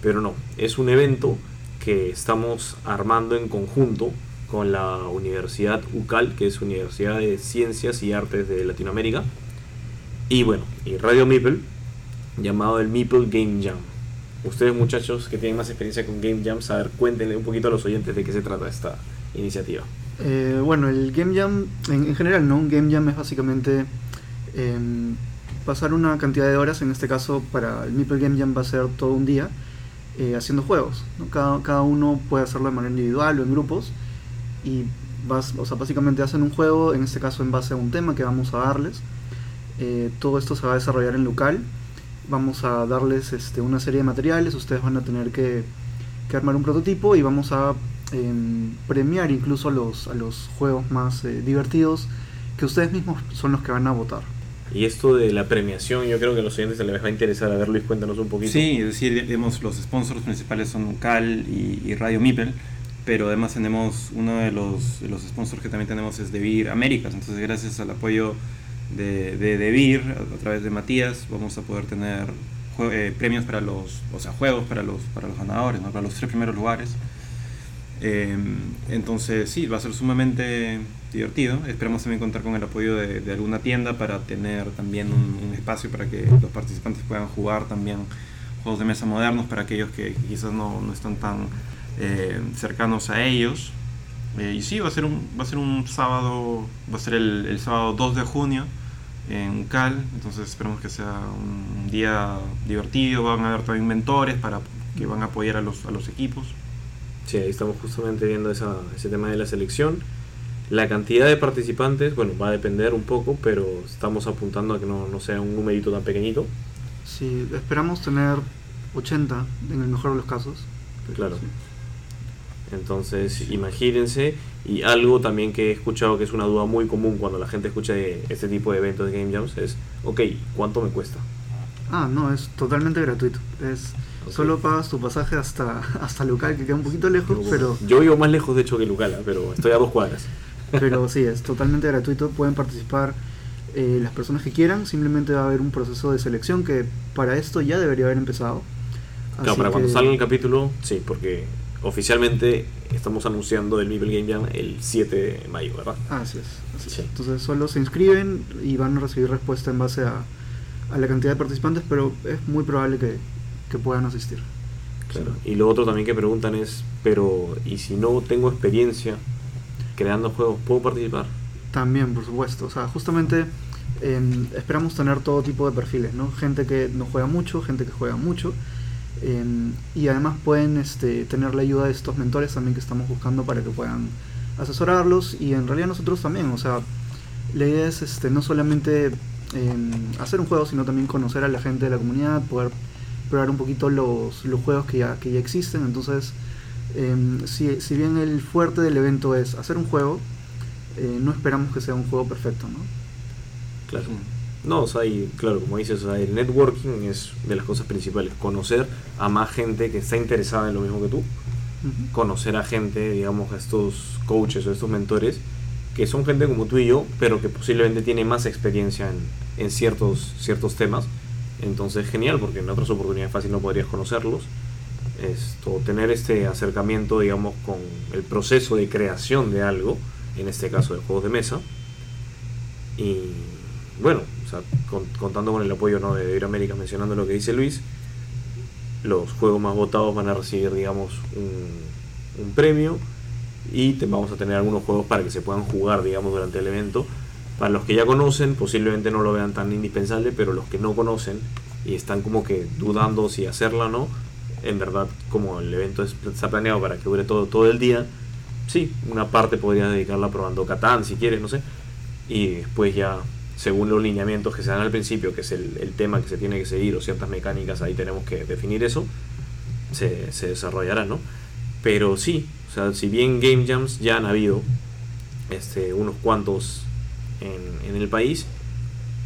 Pero no, es un evento que estamos armando en conjunto con la Universidad UCAL, que es Universidad de Ciencias y Artes de Latinoamérica, y bueno, y Radio Meeple, llamado el Meeple Game Jam. Ustedes muchachos que tienen más experiencia con Game Jams, a ver, cuéntenle un poquito a los oyentes de qué se trata esta iniciativa. Eh, bueno, el Game Jam, en, en general, ¿no? Un Game Jam es básicamente pasar una cantidad de horas, en este caso para el Meeple Game Jam va a ser todo un día, eh, haciendo juegos. cada uno puede hacerlo de manera individual o en grupos y vas, o sea, básicamente hacen un juego, en este caso en base a un tema que vamos a darles. Eh, todo esto se va a desarrollar en local. Vamos a darles este, una serie de materiales, ustedes van a tener que, que armar un prototipo y vamos a em, premiar incluso a los, a los juegos más eh, divertidos que ustedes mismos son los que van a votar. Y esto de la premiación, yo creo que a los oyentes les va a interesar. A ver, Luis, cuéntanos un poquito. Sí, es decir, los sponsors principales son Cal y, Radio Mipel, pero además tenemos uno de los, los sponsors que también tenemos es Devir Américas, entonces gracias al apoyo de, de a, a través de Matías vamos a poder tener eh, premios para los, o sea, juegos para los, para los ganadores, ¿no? para los tres primeros lugares. Eh, entonces sí, va a ser sumamente divertido. Esperamos también contar con el apoyo de, alguna tienda para tener también un, espacio para que los participantes puedan jugar también juegos de mesa modernos para aquellos que quizás no, no están tan eh, cercanos a ellos. Eh, y sí, va a ser un, va a ser un sábado, va a ser el, el sábado 2 de junio en Cal, entonces esperamos que sea un día divertido, van a haber también mentores para que van a apoyar a los, a los equipos. Sí, ahí estamos justamente viendo esa- ese tema de la selección. La cantidad de participantes, bueno, va a depender un poco, pero estamos apuntando a que no, no sea un numerito tan pequeñito. Sí, esperamos tener 80 en el mejor de los casos. Claro. sí. Entonces, imagínense, y algo también que he escuchado que es una duda muy común cuando la gente escucha de este tipo de eventos de Game Jams es, ok, ¿cuánto me cuesta? Ah, no, es totalmente gratuito. Es. Solo pagas tu pasaje hasta, hasta local, que queda un poquito lejos, pero, Yo vivo más lejos de hecho que Lucala, pero estoy a dos cuadras. pero sí, es totalmente gratuito. Pueden participar eh, las personas que quieran. Simplemente va a haber un proceso de selección que para esto ya debería haber empezado. Claro, para cuando salga el capítulo, sí, porque oficialmente estamos anunciando el Meeple Game Jam el 7 de mayo, ¿verdad? Así es. así es. Sí. Entonces solo se inscriben y van a recibir respuesta en base a, a la cantidad de participantes, pero es muy probable que, que puedan asistir. Claro. Y lo otro también que preguntan es, pero ¿y si no tengo experiencia creando juegos, puedo participar? También, por supuesto. O sea, justamente em, esperamos tener todo tipo de perfiles, ¿no? Gente que no juega mucho, gente que juega mucho. em, y además pueden este, tener la ayuda de estos mentores también que estamos buscando para que puedan asesorarlos. Y en realidad nosotros también, o sea, la idea es este, no solamente em, hacer un juego, sino también conocer a la gente de la comunidad, poder probar un poquito los, los juegos que ya, que ya existen. Entonces, em, si, si bien el fuerte del evento es hacer un juego, eh, no esperamos que sea un juego perfecto, ¿no? Claro. No, o sea, y claro, como dices, o sea, el networking es de las cosas principales. Conocer a más gente que está interesada en lo mismo que tú. Conocer a gente, digamos, a estos coaches o estos mentores, que son gente como tú y yo, pero que posiblemente tiene más experiencia en, en ciertos, ciertos temas. Entonces, genial, porque en otras oportunidades fácil no podrías conocerlos. Esto, tener este acercamiento, digamos, con el proceso de creación de algo, en este caso de juegos de mesa. Y bueno, con- contando con el apoyo ¿no? de Iberoamérica, mencionando lo que dice Luis, los juegos más votados van a recibir, digamos, un, un premio y te, vamos a tener algunos juegos para que se puedan jugar, digamos, durante el evento. Para los que ya conocen, posiblemente no lo vean tan indispensable, pero los que no conocen y están como que dudando si hacerla o no, en verdad, como el evento es- está planeado para que dure todo, todo el día, sí, una parte podrías dedicarla probando Catán si quieres, no sé, y después ya, según los lineamientos que se dan al principio, que es el, el tema que se tiene que seguir o ciertas mecánicas, ahí tenemos que definir eso, se, se desarrollará, ¿no? Pero sí, o sea, si bien Game Jams ya han habido este, unos cuantos en, en el país,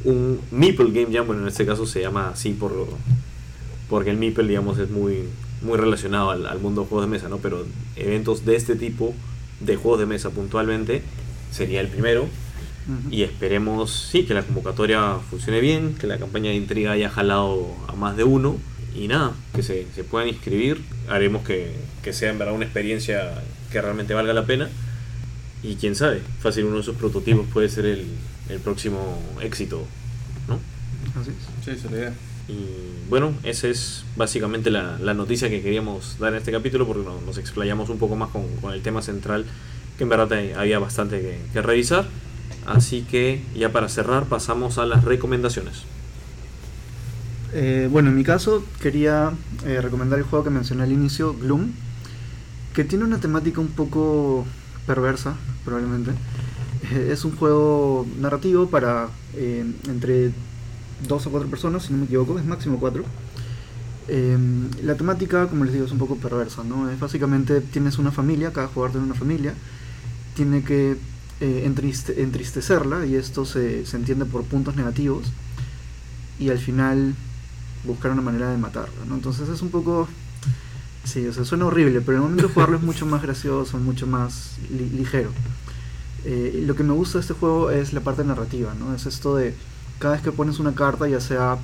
un Meeple Game Jam, bueno, en este caso se llama así por porque el Meeple, digamos, es muy, muy relacionado al, al mundo de juegos de mesa, ¿no? Pero eventos de este tipo, de juegos de mesa puntualmente, sería el primero. Y esperemos, sí, que la convocatoria funcione bien, que la campaña de intriga haya jalado a más de uno. Y nada, que se, se puedan inscribir. Haremos que, que sea en verdad una experiencia que realmente valga la pena. Y quién sabe, fácil uno de esos prototipos puede ser el, el próximo éxito, ¿no? Así es. Sí, esa es la idea. Y bueno, esa es básicamente la, la noticia que queríamos dar en este capítulo porque no- nos explayamos un poco más con, con el tema central que en verdad había bastante que, que revisar. Así que ya para cerrar pasamos a las recomendaciones. Eh, bueno, en mi caso quería eh, recomendar el juego que mencioné al inicio, Gloom, que tiene una temática un poco perversa, probablemente. Eh, es un juego narrativo para eh, entre dos o cuatro personas, si no me equivoco, es máximo cuatro. Eh, la temática, como les digo, es un poco perversa, ¿no? Es básicamente tienes una familia, cada jugador tiene una familia, tiene que eh, entriste- entristecerla y esto se, se entiende por puntos negativos y al final buscar una manera de matarla, ¿no? Entonces es un poco... Sí, o sea, suena horrible, pero en el momento de jugarlo es mucho más gracioso, mucho más li- ligero. Eh, lo que me gusta de este juego es la parte narrativa, ¿no? Es esto de cada vez que pones una carta, ya sea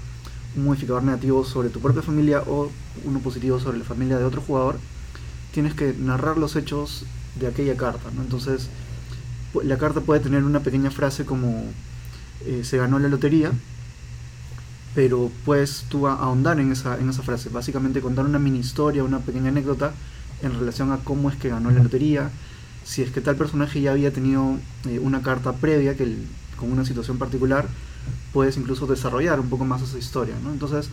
un modificador negativo sobre tu propia familia o uno positivo sobre la familia de otro jugador, tienes que narrar los hechos de aquella carta, ¿no? Entonces, la carta puede tener una pequeña frase como eh, se ganó la lotería, pero puedes tú ahondar en esa, en esa frase, básicamente contar una mini historia, una pequeña anécdota en relación a cómo es que ganó la lotería, si es que tal personaje ya había tenido eh, una carta previa que con una situación particular, puedes incluso desarrollar un poco más esa historia, ¿no? Entonces,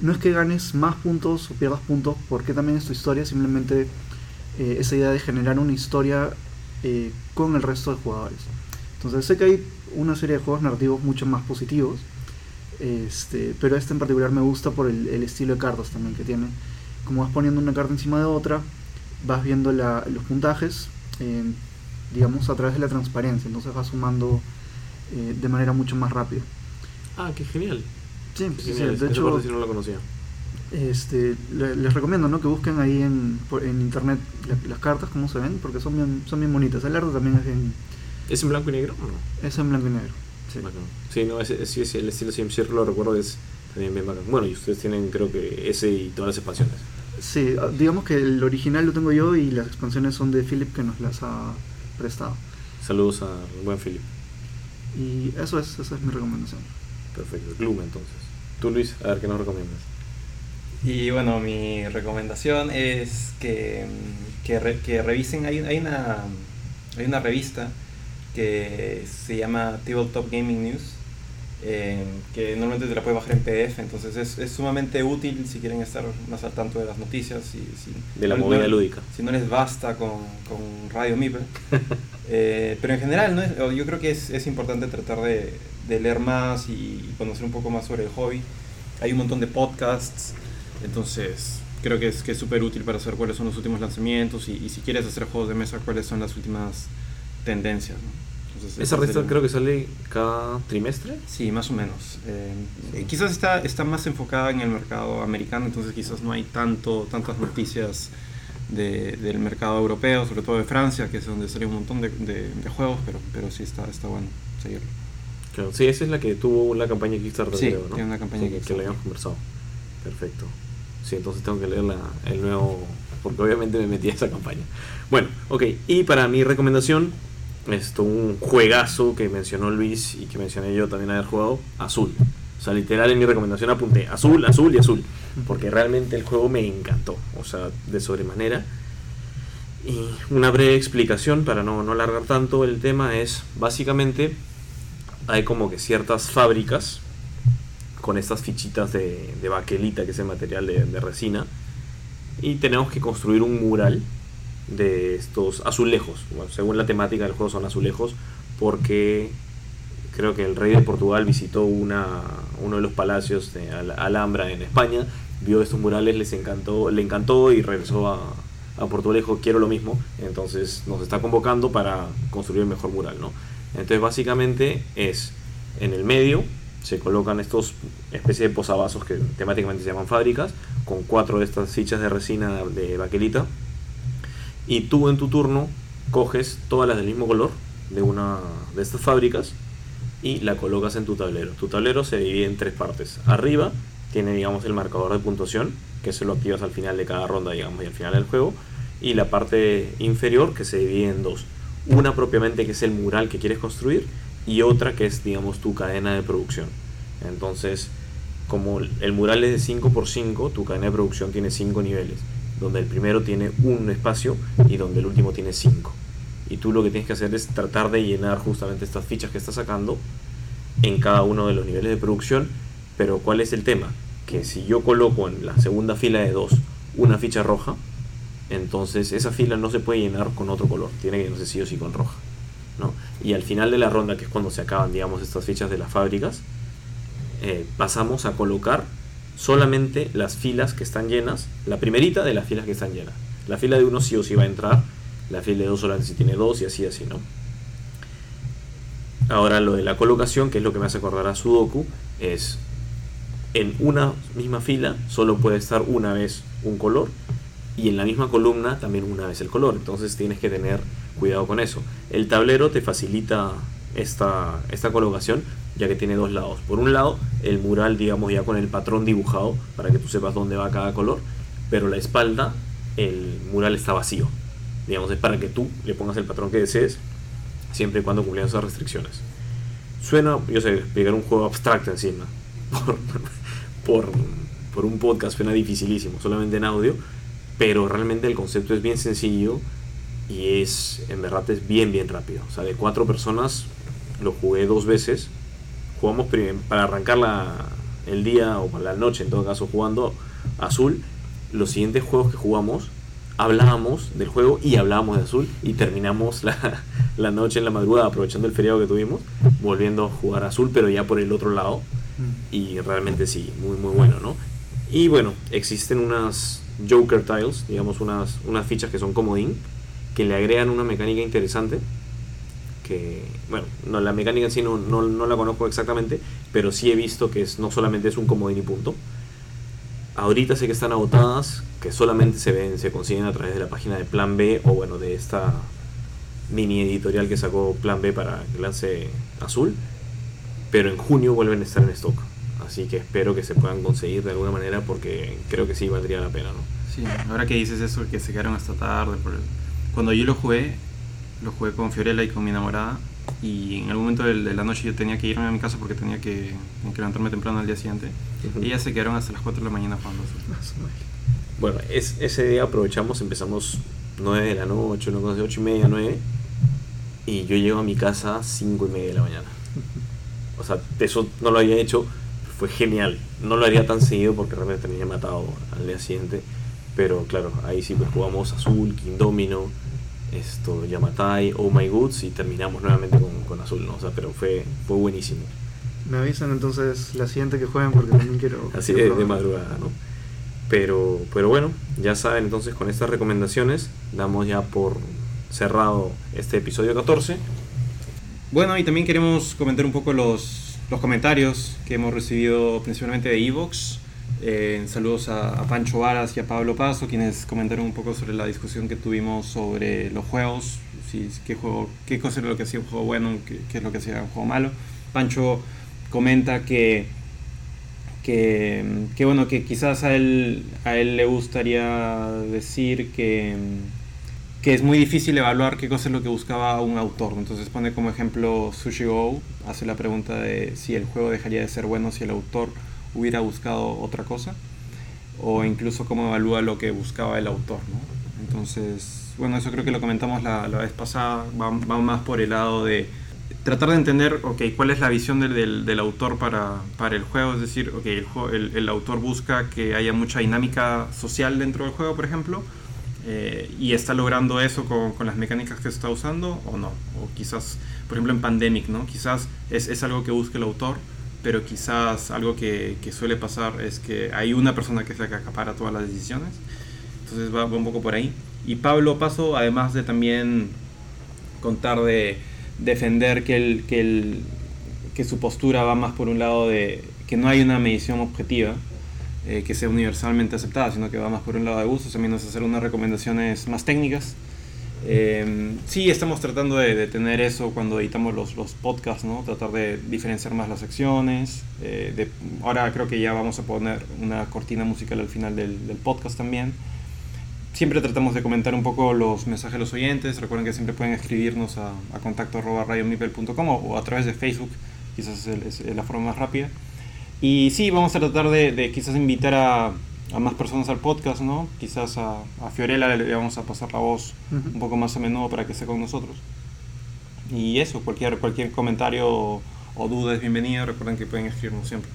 no es que ganes más puntos o pierdas puntos porque también es tu historia, simplemente eh, esa idea de generar una historia eh, con el resto de jugadores. Entonces sé que hay una serie de juegos narrativos mucho más positivos, este, pero este en particular me gusta por el, el estilo de cartas también que tiene. Como vas poniendo una carta encima de otra, vas viendo la- los puntajes, eh, digamos, a través de la transparencia, entonces vas sumando eh, de manera mucho más rápida. Ah, qué genial. Sí, sí, sí, Genial, de esa hecho, sí no la conocía. este, le- les recomiendo ¿no? que busquen ahí en, por- en internet la- las cartas, cómo se ven, porque son bien, son bien bonitas. El arte también es, bien, ¿Es en blanco y negro o no? es en blanco y negro. Sí. Sí, no, ese, ese- ese- el estilo Sim Circle lo recuerdo es también bien bacán. Bueno, y ustedes tienen creo que ese y todas las expansiones. Sí, ah, digamos que el original lo tengo yo y las expansiones son de Philip que nos las ha prestado. Saludos al buen Philip. Y eso es, esa es mi recomendación. Perfecto, Gloom entonces. Tú Luis, a ver qué nos recomiendas. Y bueno, mi recomendación es que, que, re- que revisen, hay, hay, una, hay una revista que se llama Tabletop Gaming News, eh, que normalmente te la puedes bajar en PDF, entonces es, es sumamente útil si quieren estar más al tanto de las noticias. Y, si, De la no- movida no- lúdica. Si no les basta con, con Radio Mipe. Eh, pero en general, ¿no? Yo creo que es, es importante tratar de, de leer más y conocer un poco más sobre el hobby. Hay un montón de podcasts, entonces creo que es que es súper útil para saber cuáles son los últimos lanzamientos y, y si quieres hacer juegos de mesa, cuáles son las últimas tendencias. ¿no? Entonces, Esa revista creo que sale cada trimestre. Sí, más o menos. Eh, quizás está, está más enfocada en el mercado americano, entonces quizás no hay tanto, tantas noticias de- del mercado europeo, sobre todo de Francia, que es donde sale un montón de, de- de juegos, pero, pero sí está, está bueno seguirlo. Claro, sí, esa es la que tuvo la campaña Kickstarter, Sí, creo, ¿no? tiene una campaña Sí, que, lo habíamos conversado. Perfecto. Sí, entonces tengo que leer la- el nuevo, porque obviamente me metí a esa campaña. Bueno, ok, y para mi recomendación, esto, un juegazo que mencionó Luis y que mencioné yo también haber jugado, Azul. O sea, literal en mi recomendación apunté Azul, Azul y Azul, porque realmente el juego me encantó, o sea, de sobremanera. Y una breve explicación para no, no alargar tanto el tema es, básicamente, hay como que ciertas fábricas con estas fichitas de, de baquelita, que es el material de, de resina, y tenemos que construir un mural de estos azulejos. Según la temática del juego son azulejos, porque creo que el rey de Portugal visitó una, uno de los palacios de Al- Alhambra en España, vio estos murales, les encantó, le encantó y regresó a, a Portugal y dijo quiero lo mismo, entonces nos está convocando para construir el mejor mural, ¿no? Entonces básicamente es en el medio se colocan estos especie de posavasos que temáticamente se llaman fábricas, con cuatro de estas fichas de resina de baquelita, y tú en tu turno coges todas las del mismo color de una de estas fábricas y la colocas en tu tablero. Tu tablero se divide en tres partes. Arriba tiene, digamos, el marcador de puntuación, que se lo activas al final de cada ronda, digamos, y al final del juego. Y la parte inferior, que se divide en dos. Una propiamente que es el mural que quieres construir y otra que es, digamos, tu cadena de producción. Entonces, como el mural es de 5 por 5 tu cadena de producción tiene 5 niveles, donde el primero tiene un espacio y donde el último tiene 5. Y tú lo que tienes que hacer es tratar de llenar justamente estas fichas que estás sacando en cada uno de los niveles de producción. Pero ¿cuál es el tema? Que si yo coloco en la segunda fila de 2 una ficha roja, entonces esa fila no se puede llenar con otro color, tiene que llenarse sí o sí con roja. ¿no? Y al final de la ronda, que es cuando se acaban, digamos, estas fichas de las fábricas, eh, pasamos a colocar solamente las filas que están llenas, la primerita de las filas que están llenas. La fila de uno sí o sí va a entrar, la fila de dos solamente si tiene dos y así, así, ¿no? Ahora lo de la colocación, que es lo que me hace acordar a Sudoku, es en una misma fila solo puede estar una vez un color y en la misma columna también una vez el color. Entonces tienes que tener cuidado con eso. El tablero te facilita esta, esta colocación ya que tiene dos lados. Por un lado, el mural, digamos, ya con el patrón dibujado para que tú sepas dónde va cada color, pero la espalda, el mural está vacío. Digamos, es para que tú le pongas el patrón que desees, siempre y cuando cumplieran esas restricciones. Suena, yo sé, explicar un juego abstracto encima. Por, por, por un podcast suena dificilísimo, solamente en audio, pero realmente el concepto es bien sencillo y es, en verdad, es bien, bien rápido. O sea, de cuatro personas lo jugué dos veces. Jugamos para arrancar la, el día o para la noche, en todo caso, jugando azul. Los siguientes juegos que jugamos, hablábamos del juego y hablábamos de azul y terminamos la, la noche en la madrugada, aprovechando el feriado que tuvimos, volviendo a jugar azul, pero ya por el otro lado y realmente sí, muy muy bueno, ¿no? Y bueno, existen unas Joker Tiles, digamos unas, unas fichas que son comodín, que le agregan una mecánica interesante, que, bueno, no, la mecánica en sí no, no, no la conozco exactamente, pero sí he visto que es, no solamente es un comodín y punto. Ahorita sé que están agotadas, que solamente se ven, se consiguen a través de la página de Plan B o bueno, de esta mini editorial que sacó Plan B para que lance azul pero en junio vuelven a estar en stock. Así que espero que se puedan conseguir de alguna manera porque creo que sí valdría la pena, ¿no? Sí, ahora que dices eso, que se quedaron hasta tarde. El- Cuando yo lo jugué, lo jugué con Fiorella y con mi enamorada. Y en algún momento de, la noche yo tenía que irme a mi casa porque tenía que, tenía que levantarme temprano al día siguiente. Y ellas se quedaron hasta las 4 de la mañana jugando. Bueno, es, ese día aprovechamos, empezamos 9 de la noche, no sé, 8 y media, 9. Y yo llego a mi casa 5 y media de la mañana. O sea, eso no lo había hecho, fue genial. No lo haría tan seguido porque realmente me había matado al día siguiente. Pero claro, ahí sí pues jugamos Azul, King Domino, esto, Yamatai, Oh My Goods y terminamos nuevamente con, con Azul, ¿no? O sea, pero fue, fue buenísimo. Me avisan entonces la siguiente que jueguen porque también quiero. Así quiero de, de madrugada, ¿no? Pero, pero bueno, ya saben, entonces con estas recomendaciones damos ya por cerrado este episodio 14. Bueno, y también queremos comentar un poco los, los comentarios que hemos recibido principalmente de Evox. Eh, saludos a, Pancho Varas y a Pablo Paso, quienes comentaron un poco sobre la discusión que tuvimos sobre los juegos, qué, juego, qué cosa era lo que hacía un juego bueno, qué, qué es lo que hacía un juego malo. Pancho comenta que, que, que, bueno, que quizás a él, a él le gustaría decir que, que es muy difícil evaluar qué cosa es lo que buscaba un autor. Entonces pone como ejemplo Sushi Go, hace la pregunta de si el juego dejaría de ser bueno si el autor hubiera buscado otra cosa, o incluso cómo evalúa lo que buscaba el autor. ¿no? Entonces, bueno, eso creo que lo comentamos la, la vez pasada, va, va, más por el lado de tratar de entender, ok, cuál es la visión del, del, del autor para, para, el juego, es decir, ok, el, el, el autor busca que haya mucha dinámica social dentro del juego, por ejemplo, eh, y está logrando eso con, con, las mecánicas que está usando o no. O quizás, por ejemplo, en Pandemic, ¿no? Quizás es, es algo que busca el autor, pero quizás algo que, que, suele pasar es que hay una persona que es la que acapara todas las decisiones. Entonces va, va un poco por ahí. Y Pablo Paso, además de también contar de defender que, el, que, el, que su postura va más por un lado de que no hay una medición objetiva, eh, que sea universalmente aceptada, sino que va más por un lado de gustos, también nos hacer unas recomendaciones más técnicas. Eh, sí, estamos tratando de, de, tener eso cuando editamos los, los podcasts, ¿no? tratar de diferenciar más las secciones. Eh, de, ahora creo que ya vamos a poner una cortina musical al final del, del, podcast también. Siempre tratamos de comentar un poco los mensajes de los oyentes. Recuerden que siempre pueden escribirnos a, a contacto radiomipel.com o, o, a través de Facebook, quizás es, es la forma más rápida. Y sí, vamos a tratar de, de quizás invitar a, a, más personas al podcast, ¿no? Quizás a, a, Fiorella le vamos a pasar la voz uh -huh. un poco más a menudo para que esté con nosotros. Y eso, cualquier, cualquier comentario o, o duda es bienvenido. Recuerden que pueden escribirnos siempre.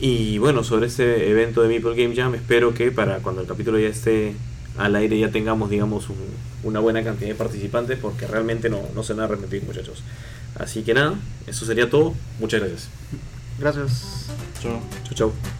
Y bueno, sobre este evento de Meeple Game Jam, espero que para cuando el capítulo ya esté al aire ya tengamos, digamos, un, una buena cantidad de participantes, porque realmente no, no se van a arrepentir, muchachos. Así que nada, eso sería todo. Muchas gracias. Gracias. Chao. Chao, chao.